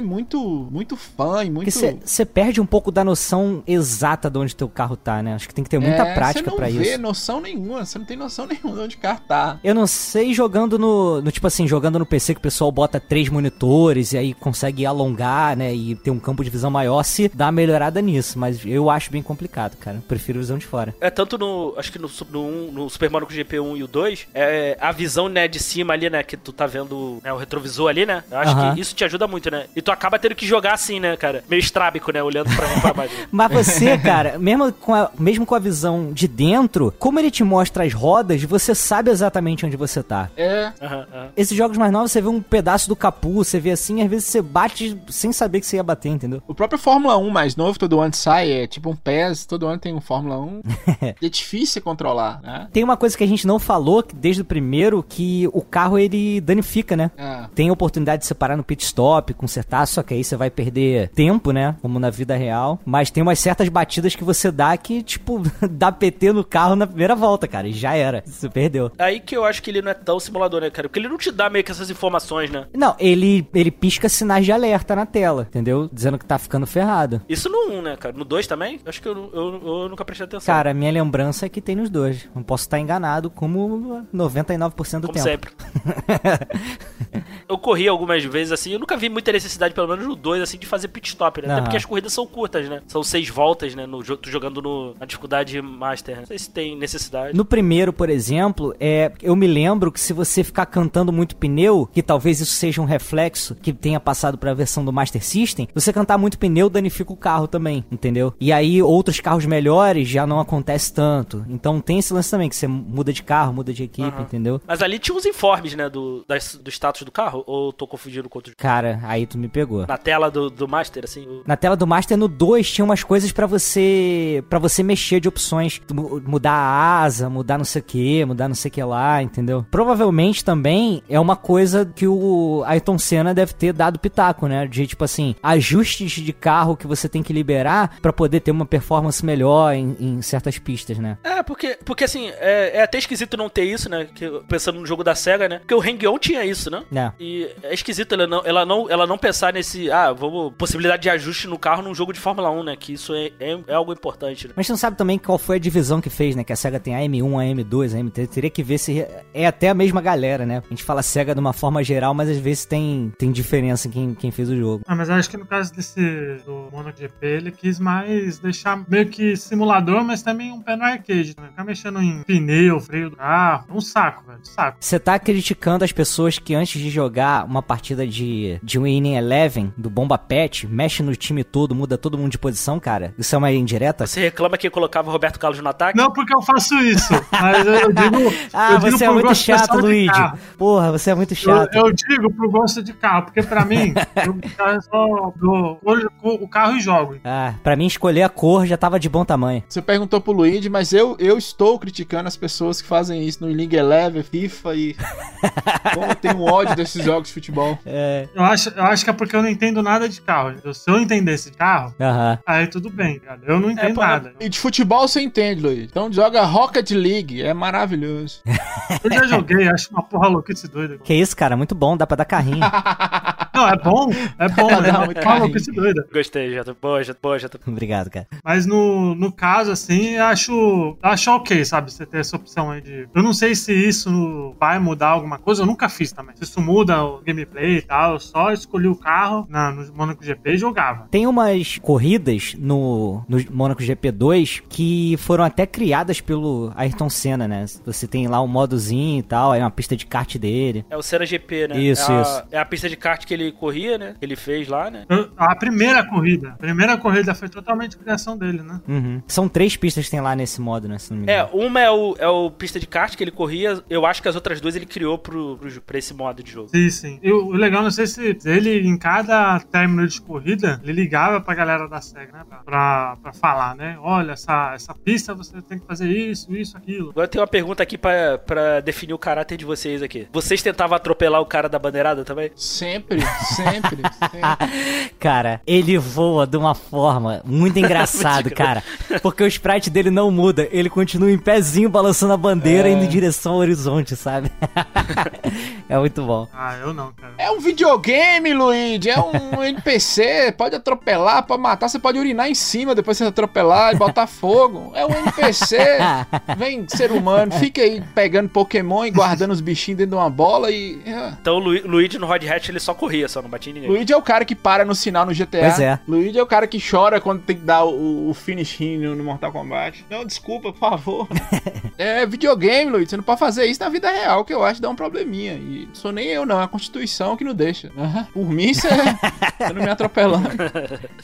muito, muito e muito. Você perde um pouco da noção exata de onde teu carro tá, né? Acho que tem que ter muita é, prática para isso. Você não vê noção nenhuma, você não tem noção nenhuma de onde o carro tá. Eu não sei jogando no, no, tipo assim, jogando no PC que o pessoal bota três monitores e aí consegue alongar, né, e ter um campo de visão maior, se dá uma melhorada nisso, mas eu acho bem complicado, cara. Prefiro visão de fora. É tanto no, acho que no, no, no Super Mario GP1 e o 2, é a visão, né, de cima ali, né, que tu tá vendo né, o retrovisor ali, né? Eu acho uh -huh. que isso te ajuda muito, né? E tu acaba tendo que jogar assim, né, cara? Meio estrábico, né, olhando pra mim pra baixo. mas você, cara, mesmo com, a, mesmo com a visão de dentro, como ele te mostra as rodas, você sabe exatamente onde você tá. É. Uh -huh, uh -huh. Esses jogos mais novos, você vê um pedaço do capu, você vê assim, às vezes você bate sem saber que você ia bater, entendeu? O próprio Fórmula 1 mais novo, todo ano sai, é tipo um PES, todo ano tem um Fórmula 1. é difícil controlar, né? Tem uma coisa que a gente não falou desde o primeiro, que o carro ele danifica, né? É. Tem a oportunidade de separar no pit stop, consertar, só que aí você vai perder tempo, né? Como na vida real. Mas tem umas certas batidas que você dá que, tipo, dá PT no carro na primeira volta, cara. E já era. Você perdeu. Aí que eu acho que ele não é tão simulador, né, cara? Porque ele não te dá meio que essas informações, né? Não, ele, ele pisca sinais de alerta na tela, entendeu? Dizendo que tá ficando ferrado. Isso no 1, né, cara? No 2 também? Acho que eu, eu, eu, nunca prestei atenção. Cara, minha lembrança é que tem nos dois. Não posso estar enganado, como 99% do como tempo. sempre. eu corri algumas vezes assim, eu nunca vi muita necessidade, pelo menos no 2, assim, de fazer pit stop, né? Até porque as corridas são curtas, né? São seis voltas, né? No, tu jogando no, na dificuldade Master. Né? Não sei se tem necessidade. No primeiro, por exemplo, é, eu me lembro que se você ficar cantando muito pneu, que talvez isso seja um reflexo que tenha passado para a versão do Master System, você cantar muito pneu danifica o carro também, entendeu? E aí outros carros melhores já não acontece tanto. Então tem esse lance também, que você muda de carro, muda de equipe, uhum. entendeu? Mas ali tinha uns informes, né, do, das, do status do carro? Ou tô confundindo com outro Cara, aí tu me pegou. Na tela do, do Master, assim? Na tela do Master, no 2, tinha umas coisas para você para você mexer de opções. Mudar a asa, mudar não sei o que, mudar não sei o que lá, entendeu? Provavelmente também é uma coisa que o Ayrton Senna deve ter dado pitaco, né? De tipo assim, ajustes de carro que você tem que liberar para poder ter uma performance melhor em, em, certas pistas, né? É, porque, porque assim, é, é, até esquisito não ter isso, né? Que, pensando no jogo da SEGA, né? Porque o Hang-On tinha isso, né? É. E é esquisito ela não, ela, não, ela não pensar nesse, ah, vamos, possibilidade de ajuste no carro num jogo de Fórmula 1, né? Que isso é, é, é algo importante, né? Mas você não sabe também qual foi a divisão que fez, né? Que a SEGA tem a M1, a M2, a M3. Teria que ver se é até a mesma galera, né? A gente fala SEGA de uma forma geral, mas às vezes tem, tem diferença em quem, quem fez o jogo. Ah, mas acho que no caso desse do MonoGP, ele quis mais deixar meio que simulador, mas também um pé no arcade, né? Ficar mexendo em pneu, freio do carro. Um saco, velho. Um saco. Você tá criticando as pessoas que antes de jogar uma partida de, de Winning Eleven, do Bomba Mexe no time todo, muda todo mundo de posição, cara? Isso é uma indireta? Você reclama que colocava Roberto Carlos no ataque? Não, porque eu faço isso. Mas eu digo. ah, eu você digo é muito chato, Luigi. Porra, você é muito chato. Eu, eu digo pro gosto de carro, porque pra mim, eu só dou o carro e jogo. Ah, pra mim escolher a cor já tava de bom tamanho. Você perguntou pro Luigi, mas eu, eu estou criticando as pessoas que fazem isso no League Eleven, FIFA e. Como eu tenho ódio desses jogos de futebol. É. Eu acho, eu acho que é porque eu não entendo nada de carro. Se eu entendesse de carro, Aham. aí tudo bem, cara. Eu não entendo pô, nada. E de futebol você entende, Luigi. Então joga Rocket League, é maravilhoso. Eu já joguei, acho uma porra louquice doida. Que isso, cara, muito bom, dá pra dar carrinho. Não, é bom, é bom, né? muito Uma carrinho. maluquice doida. Gostei, já tô boa, já tô boa, já tô. Obrigado, cara. Mas no, no caso, assim, acho, acho ok, sabe? Você ter essa opção aí de. Eu não sei se isso vai mudar alguma coisa, eu nunca fiz também. Se isso muda o gameplay e tal, eu só escolhi o carro na, no Monaco GP e jogava. Tem umas corridas no, no Monaco GP2 que foram até criadas pelo Ayrton Senna, né? Você tem lá um modozinho e tal, é uma pista de kart dele. É o Senna GP, né? Isso, é a, isso. É a pista de kart que ele corria, né? Que ele fez lá, né? A primeira corrida, a primeira corrida foi totalmente criação dele, né? Uhum. São três pistas que tem lá nesse modo, né? Se não me É, uma é o, é o pista de kart que ele corria. Eu acho que as outras duas ele criou pro, pro, pra esse modo de jogo. Sim, sim. E o o legal, não sei se ele, em cada término de corrida, ele ligava pra galera da SEGA, né? Pra, pra, pra falar, né? Olha, essa, essa pista você tem que fazer isso, isso, aquilo. Agora tem uma pergunta aqui pra, pra definir o caráter de vocês aqui. Vocês tentavam atropelar o cara da bandeirada também? Sempre, sempre, sempre. Cara, ele voa de uma forma muito engraçado, cara. Porque o sprite dele não muda. Ele continua em pezinho balançando a bandeira É. indo em direção ao horizonte, sabe? é muito bom. Ah, eu não, cara. É um videogame, Luigi. É um NPC. Pode atropelar, pode matar. Você pode urinar em cima depois de você atropelar e botar fogo. É um NPC. Vem, ser humano. Fica aí pegando Pokémon e guardando os bichinhos dentro de uma bola e. é. Então o Lu- Luigi no Rod Hatch ele só corria, só não batia ninguém. Luigi é o cara que para no sinal no GTA. Pois é. Luigi é o cara que chora quando tem que dar o, o finish him no, no Mortal Kombat. Não, desculpa, por favor. é videogame, Luigi. Você não pode fazer isso na vida real, que eu acho que dá um probleminha. E não sou nem eu, não. É a Constituição que não deixa. Por mim, você você não me atropelando.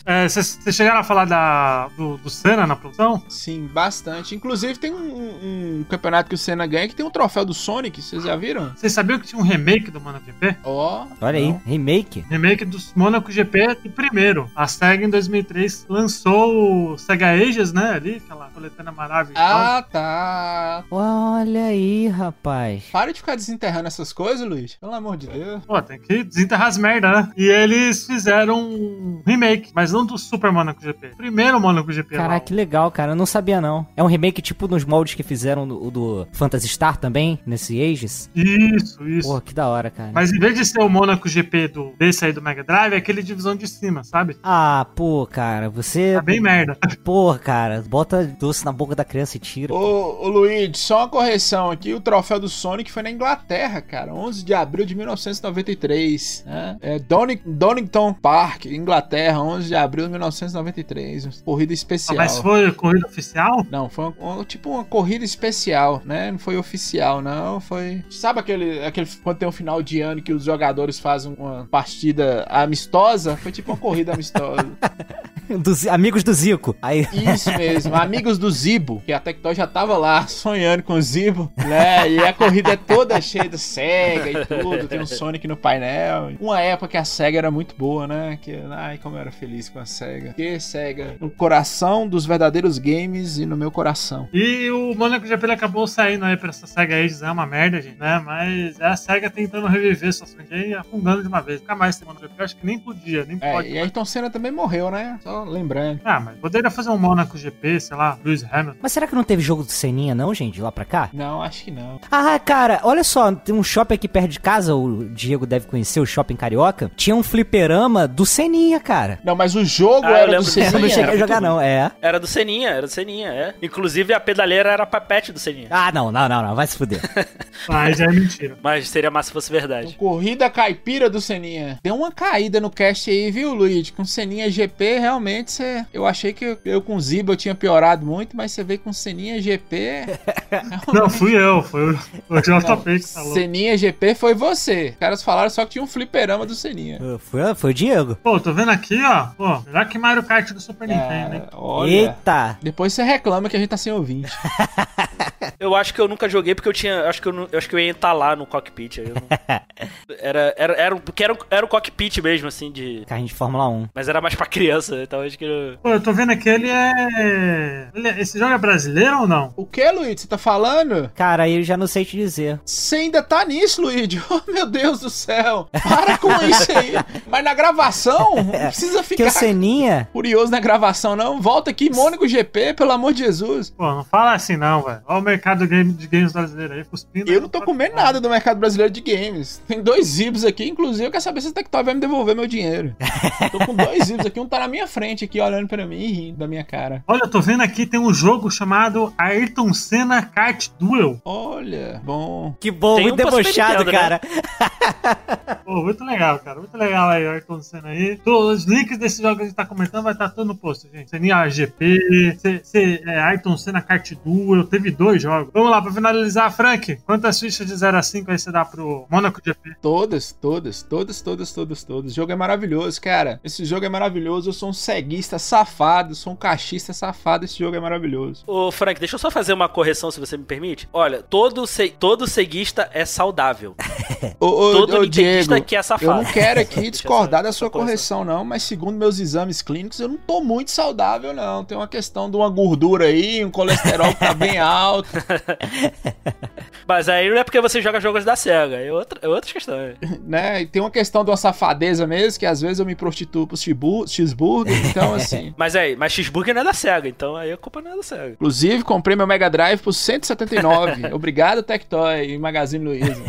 É, Vocês vocês chegaram a falar da, do, do Senna na produção? Sim, bastante. Inclusive, tem um, um campeonato que o Senna ganha que tem um troféu do Sonic. Vocês já viram? Vocês sabiam que tinha um remake do Monaco GP? Ó. Olha aí, não. remake. Remake do Monaco GP de primeiro. A SEGA em 2003 lançou o Sega Ages, né? Ali, aquela coletânea maravilhosa. Ah, tá. Olha aí, rapaz. Para de ficar desenterrando essas coisas, Luiz. Pelo amor de Deus. Pô, tem que desenterrar as merda, né? E eles fizeram um remake, mas não do Super Monaco GP. Primeiro Monaco GP. lá. Caraca, que legal, cara. Eu não sabia, não. É um remake tipo nos moldes que fizeram do, do Phantasy Star também, nesse Aegis. Isso, isso. Porra, que da hora, cara. Mas em vez de ser o Monaco GP do, desse aí do Mega Drive, é aquele divisão de cima, sabe? Ah, pô, cara, você. Tá bem merda. Porra, cara, bota doce na boca da criança e tira. Ô, ô Luigi, só uma correção aqui. O troféu do Sonic foi na Inglaterra, cara. 11 de abril de 1993. Né? É Donning- Donington Park, Inglaterra, 11 de abril de 1993. Corrida especial. Mas foi corrida oficial? Não, foi uma- tipo uma corrida especial, né? Não foi oficial, não. Foi. Sabe aquele, aquele quando tem um final de ano que os jogadores fazem uma partida amistosa? Foi tipo uma corrida amistosa. Dos amigos do Zico. Aí. Isso mesmo, amigos do Zibo, que a Tectoy já tava lá sonhando com o Zibo, né? E a corrida é toda cheia de Sega e tudo, tem um Sonic no painel. Uma época que a Sega era muito boa, né? Que, ai, como eu era feliz com a Sega. Que Sega, no coração dos verdadeiros games e no meu coração. E o Monaco GP ele acabou saindo aí pra essa SEGA Ages, é uma merda, gente, né? Mas é a SEGA tentando reviver sua franquia e afundando de uma vez. Nunca mais tem Monaco GP, eu acho que nem podia, nem É, pode. e Ayrton Senna também morreu, né? Só lembrando. Ah, mas poderia fazer um Monaco GP, sei lá, Lewis Hamilton. Mas será que não teve jogo do Seninha, não, gente, lá pra cá? Não, acho que não. Ah, cara, olha só, tem um shopping aqui perto de casa, o Diego deve conhecer, o Shopping Carioca. Tinha um fliperama do Seninha, cara. Não, mas o jogo Ah, era do lembro Eu Seninha, não Seninha. cheguei a jogar, não, é. Era do Seninha, era do Seninha, é. Inclusive a pedaleira era papete do Seninha. Ah, não, não, não, não, vai se fuder. Já é mentira. Mas seria massa se fosse verdade. Corrida caipira do Seninha. Deu uma caída no cast aí, viu, Luiz? Com Seninha GP, realmente, você... eu achei que eu, eu com Ziba eu tinha piorado muito, mas você veio com Seninha GP. Não, fui eu, foi o, JP que falou. Seninha GP foi você. Os caras falaram só que tinha um fliperama do Seninha. Foi, foi o Diego. Pô, tô vendo aqui, ó. Pô, melhor que Mario Kart do Super Nintendo, hein? É, olha. Eita! Depois você reclama que a gente tá sem ouvinte. Eu acho que eu nunca joguei porque eu tinha. Acho que eu, eu acho que eu ia entalar no cockpit. não- era, era, era, um- porque era, um- era o cockpit mesmo, assim, de. Carrinho de Fórmula 1. Mas era mais pra criança, então acho que. eu- Pô, eu tô vendo aqui, ele é... ele é- Esse jogo é brasileiro ou não? o que, Luiz? Você tá falando? Cara, aí eu já não sei te dizer. Você ainda tá nisso, Luigi? Oh, meu Deus do céu. Para com isso aí. Mas na gravação, não precisa ficar o Seninha. curioso na gravação, não. Volta aqui, Mônico GP, pelo amor de Jesus. Pô, não fala assim não, velho. Olha o mercado de games brasileiro aí, cuspindo. Eu não tô comendo nada do mercado brasileiro de games. Tem dois zibs aqui, inclusive eu quero saber se a Tectoy vai me devolver meu dinheiro. tô com dois zibs aqui, um tá na minha frente aqui, olhando pra mim e rindo da minha cara. Olha, eu tô vendo aqui, tem um jogo chamado Ayrton Senna Kart Duel. Olha, bom. Que bom, Tem muito um debochado, né? cara. Pô, muito legal, cara. Muito legal aí, Ayrton Senna aí. Todos os links desse jogo que a gente tá comentando vai estar tudo no post, gente. Seninha GP, C, C, é, Ayrton Senna Kart Duel, teve dois jogos. Vamos lá, pra finalizar, Frank, quantas fichas de 0 a 5 aí você dá pro Monaco GP? Todas, todas, todas, todas, todas, todas. O jogo é maravilhoso, cara. Esse jogo é maravilhoso. Eu sou um ceguista safado, sou um cachista safado. Esse jogo é maravilhoso. Ô, Frank, deixa eu só fazer uma correção, se você me permite. Olha, todo, ce... todo ceguista é saudável. Ô, ô, Todo ô, Diego, que é safado. eu não quero aqui discordar essa- da sua correção. correção, não, mas segundo meus exames clínicos, eu não tô muito saudável, não. Tem uma questão de uma gordura aí, um colesterol que tá bem alto. Mas aí não é porque você joga jogos da SEGA, é outra, é outra questão. né? E tem uma questão de uma safadeza mesmo, que às vezes eu me prostituo pro cheesebu- cheeseburger, então assim. Mas aí, mas Cheeseburger não é da SEGA, então aí a culpa não é da SEGA. Inclusive, comprei meu Mega Drive por 179. Obrigado, Tectoy e Magazine Luiza.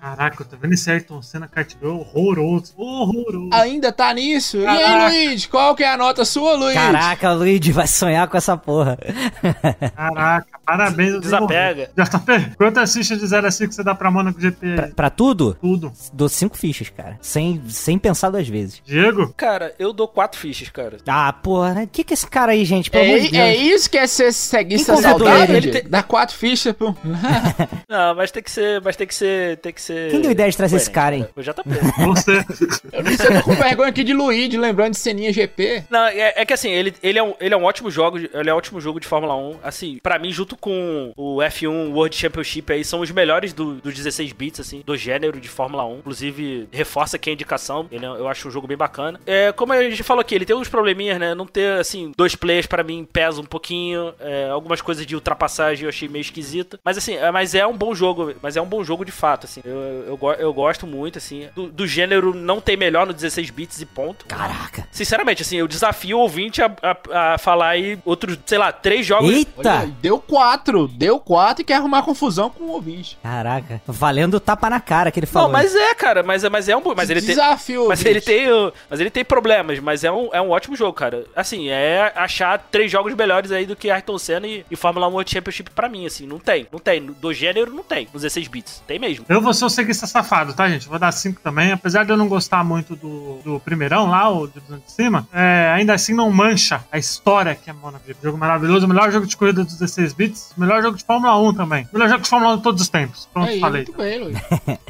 Caraca, eu tô vendo esse Ayrton Senna Kart Duel horroroso. Horroroso. Ainda tá nisso? E aí, Caraca. Luiz? Qual que é a nota sua, Luiz? Caraca, o Luigi vai sonhar com essa porra. Caraca, parabéns. Eu Desapega. Já tá pe- Quantas fichas de 0 a 5 você dá pra Monaco GP? Pra, pra tudo, Tudo. dou cinco fichas, cara. Sem, sem pensar duas vezes. Diego? Cara, eu dou quatro fichas, cara. Ah, porra, o que que esse cara aí, gente? Pelo amor de É, Deus. é isso que é ser ceguista saudável? ele? Ele Dá quatro fichas pro. Não, mas tem que ser. Mas tem que ser. Tem que ser. Quem deu ideia de trazer esse cara, hein? O JP. Você. Eu não sei, eu tô com vergonha aqui de Luigi, lembrando de Seninha GP. Não, é, é que assim, ele, ele, é um, ele é um ótimo jogo, ele é um ótimo jogo de Fórmula 1. Assim, pra mim, junto com o F1 World Championship aí, são os melhores do, do 16 bits, assim, do gênero de Fórmula 1. Inclusive, reforça aqui a indicação. Ele, é- eu acho um jogo bem bacana. É, como a gente falou aqui, ele tem uns probleminhas, né? Não ter, assim, dois players pra mim pesa um pouquinho. É, algumas coisas de ultrapassagem eu achei meio esquisita. Mas assim, é, mas é um bom jogo. Mas é um bom jogo de fato, assim. Eu, eu, go- eu gosto muito, assim. Do, do gênero não tem melhor no 16 bits e ponto. Caraca. Sinceramente, assim, eu desafio o ouvinte a, a, a falar aí outros, sei lá, três jogos. Eita! Olha, deu quatro, deu quatro e quer arrumar confusão com o ouvinte. Caraca. Valendo o tapa na cara que ele falou. Não, mas é, cara, mas, é- mas é um. bom- Mas ele tem. Desafio, Mas ouvinte. ele tem, mas ele tem problemas, mas é um, é um ótimo jogo, cara. Assim, é achar três jogos melhores aí do que Ayrton Senna e, e Fórmula 1 World Championship pra mim, assim. Não tem, não tem. Do gênero, não tem. Nos 16 bits. Tem mesmo. Eu vou ser o ceguista safado, tá, gente? Vou dar 5 também. Apesar de eu não gostar muito do, do primeirão lá, o de, de cima, é, ainda assim não mancha a história que é Monaco GP. Jogo maravilhoso, o melhor jogo de corrida dos 16 bits, o melhor jogo de Fórmula 1 também. O melhor jogo de Fórmula 1 de todos os tempos. Pronto, Aí, falei. muito bem, Luiz.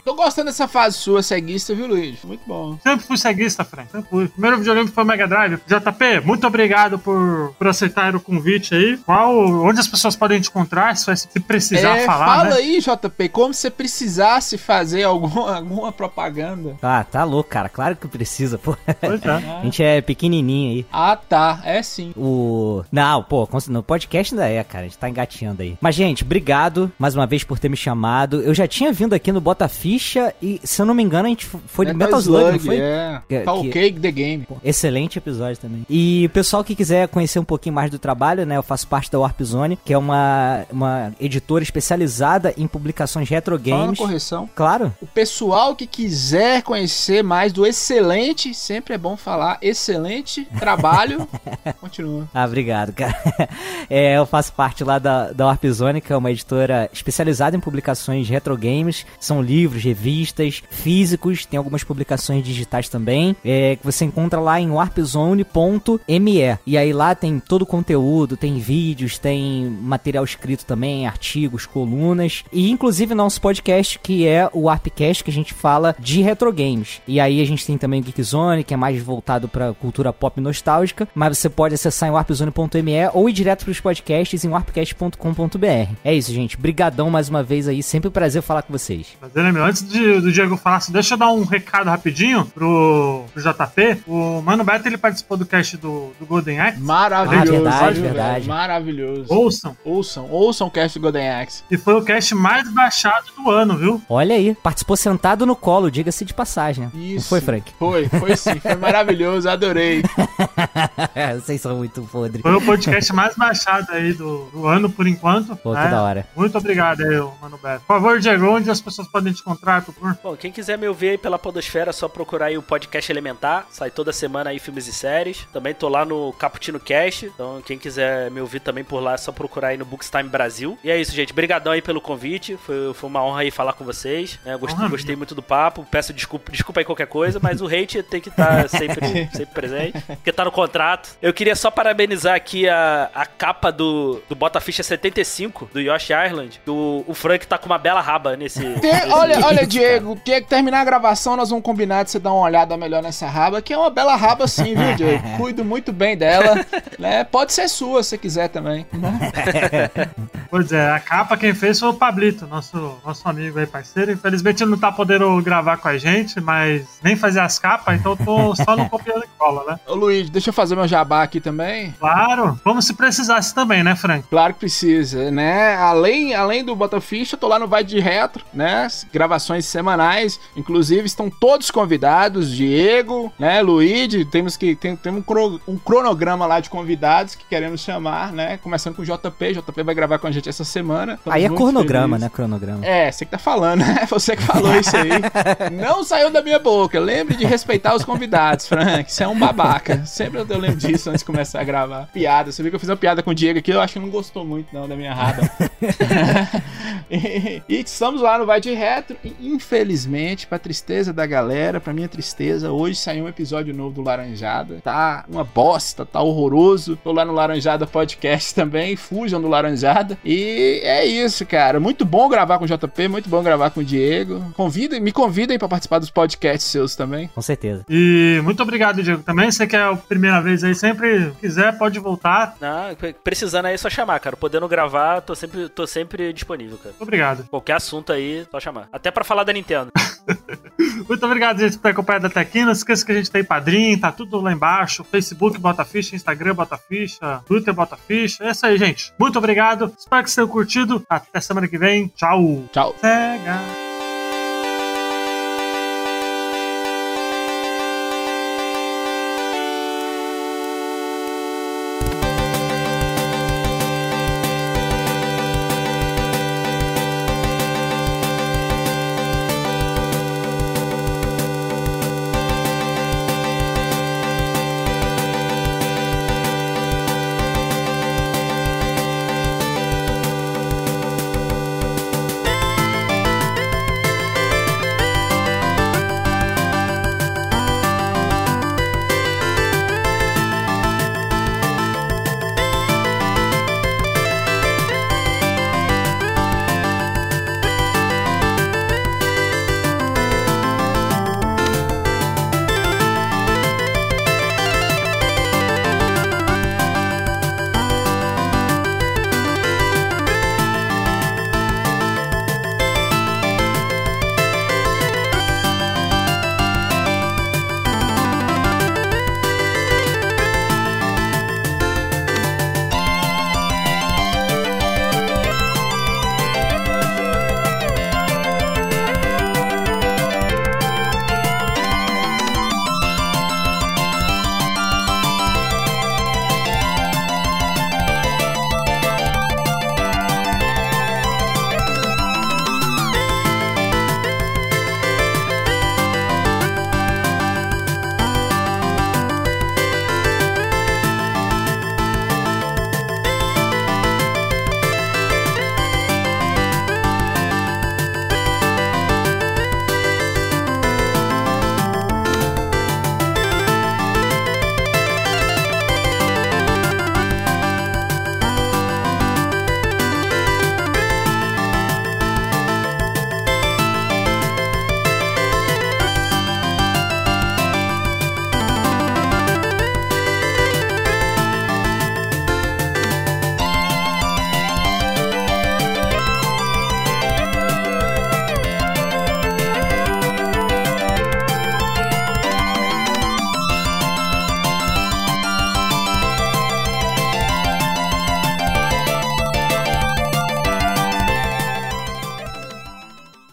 Tô gostando dessa fase sua ceguista, viu, Luiz? Muito bom. Sempre fui ceguista, Frank. Sempre fui. Primeiro videogame foi o Mega Drive. JP, muito obrigado por, por aceitar o convite aí. Qual, onde as pessoas podem te encontrar, se, se precisar É, falar, fala né? aí, JP, como se você precisasse fazer alguma, alguma propaganda. Ah, tá louco, cara. Claro que precisa, pô. Pois é. A gente é pequenininho aí. Ah, tá. É sim. O. Não, pô, no podcast ainda é, cara. A gente tá engateando aí. Mas, gente, obrigado mais uma vez por ter me chamado. Eu já tinha vindo aqui no Bota Ficha e, se eu não me engano, a gente foi de Metal Slug, não foi? É. Que- Cake The Game. Pô, Excelente episódio também. E o pessoal que quiser conhecer um pouquinho mais do trabalho, né? Eu faço parte da Warp Zone, que é uma, uma editora especializada em publicações retro Só games. correção. Claro. O pessoal que quiser conhecer mais do excelente, sempre é bom falar, excelente trabalho. Continua. Ah, obrigado, cara. É, eu faço parte lá da, da Warp Que é uma editora especializada em publicações retro games. São livros, revistas, físicos, tem algumas publicações digitais também, é, que você encontra lá em warpzone.me. E aí lá tem todo o conteúdo, tem vídeos, tem material escrito também, artigos, colunas. E inclusive nosso podcast, que é o Warpcast, que a gente fala de retro games. E aí a gente tem também o Geekzone, que é mais voltado pra cultura pop nostálgica. Mas você pode acessar em warpzone.me ou ir direto pros podcasts em warpcast.com.br. É isso, gente. Brigadão mais uma vez aí. Sempre um prazer falar com vocês. Prazer é meu. Antes de- do Diego falar, assim, deixa eu dar um recado rapidinho pro, pro JP. O Mano Beto ele participou do cast do, do Golden Axe. Maravilhoso. Ah, verdade, verdade. Maravilhoso. Ouçam. Ouçam, ouçam o cast do Golden Axe. E foi o cast mais baixado do ano, viu? Olha aí, participou sentado no colo, diga-se de passagem. né? Não Isso. foi, Frank? Foi, foi sim. Foi maravilhoso, adorei. Vocês são muito podres. Foi o podcast mais baixado aí do, do ano, por enquanto. Pô, que né? da hora. Muito obrigado aí, o Mano Beto. Por favor, Diego, onde as pessoas podem te encontrar, por favor? Bom, quem quiser me ouvir aí pela Podosfera, é só procurar aí o podcast Elementar. Sai toda semana aí filmes e séries. Também tô lá no Caputino Cast. Então, quem quiser me ouvir também por lá, é só procurar aí no Bookstime Brasil. E é isso, gente. Obrigadão aí pelo convite. Foi, foi uma honra aí falar com vocês. É, gostei, gostei muito do papo. Peço desculpa, desculpa aí qualquer coisa, mas o hate tem que estar tá sempre, sempre presente. Porque tá no contrato. Eu queria só parabenizar aqui a, a capa do, do Bota Ficha 75, do Yoshi Island. O, o Frank tá com uma bela raba nesse. Tem, nesse olha, vídeo, olha, Diego, que terminar a gravação, nós vamos combinar de você dar uma olhada melhor nessa raba, que é uma bela raba sim, viu, Diego? Cuido muito bem dela. Né? Pode ser sua se quiser também. Né? Pois é, a capa quem fez foi o Pablito, nosso, nosso amigo aí, parceiro. Infelizmente ele não tá podendo gravar com a gente, mas nem fazer as capas, então eu tô só no copiando e cola, né? Ô Luiz, deixa eu fazer meu jabá aqui também. Claro, como se precisasse também, né, Frank? Claro que precisa, né? Além, além do Botaficha, eu tô lá no Vai de Retro, né? Gravações semanais, inclusive estão todos convidados, Diego, né, Luiz, temos que tem, tem um, um cronograma lá de convidados que queremos chamar, né? Começando com o JP, JP vai gravar com a gente essa semana. Estamos aí é cronograma, felizes. né? Cronograma. É, você que tá falando, né? Você que falou isso aí. Não saiu da minha boca. Lembre de respeitar os convidados, Frank. Você é um babaca. Sempre eu lembro disso antes de começar a gravar. Piada. Você viu que eu fiz uma piada com o Diego aqui, eu acho que não gostou muito, não, da minha raba. e, e, estamos lá no Vai de Retro. E, infelizmente, pra tristeza da galera, pra minha tristeza, hoje saiu um episódio novo do Laranjada. Tá uma bosta, tá horroroso. Tô lá no Laranjada Podcast também. Fujam do Laranjada. E é isso, cara. Muito bom gravar com o JP, muito bom gravar com o Diego. Convidem, me convidem para participar dos podcasts seus também. Com certeza. E muito obrigado, Diego, também. Você que é a primeira vez aí, sempre quiser, pode voltar. Não, precisando aí, é só chamar, cara. Podendo gravar, tô sempre, tô sempre disponível, cara. Obrigado. Qualquer assunto aí, só chamar. Até para falar da Nintendo. muito obrigado, gente, por ter acompanhado até aqui. Não esqueça que a gente tem padrinho, tá tudo lá embaixo. Facebook, Bota Ficha, Instagram, Bota Ficha, Twitter, Bota Ficha. É isso aí, gente. Muito obrigado. Espero que vocês tenham curtido. Até semana que vem. Tchau. Tchau. Sega.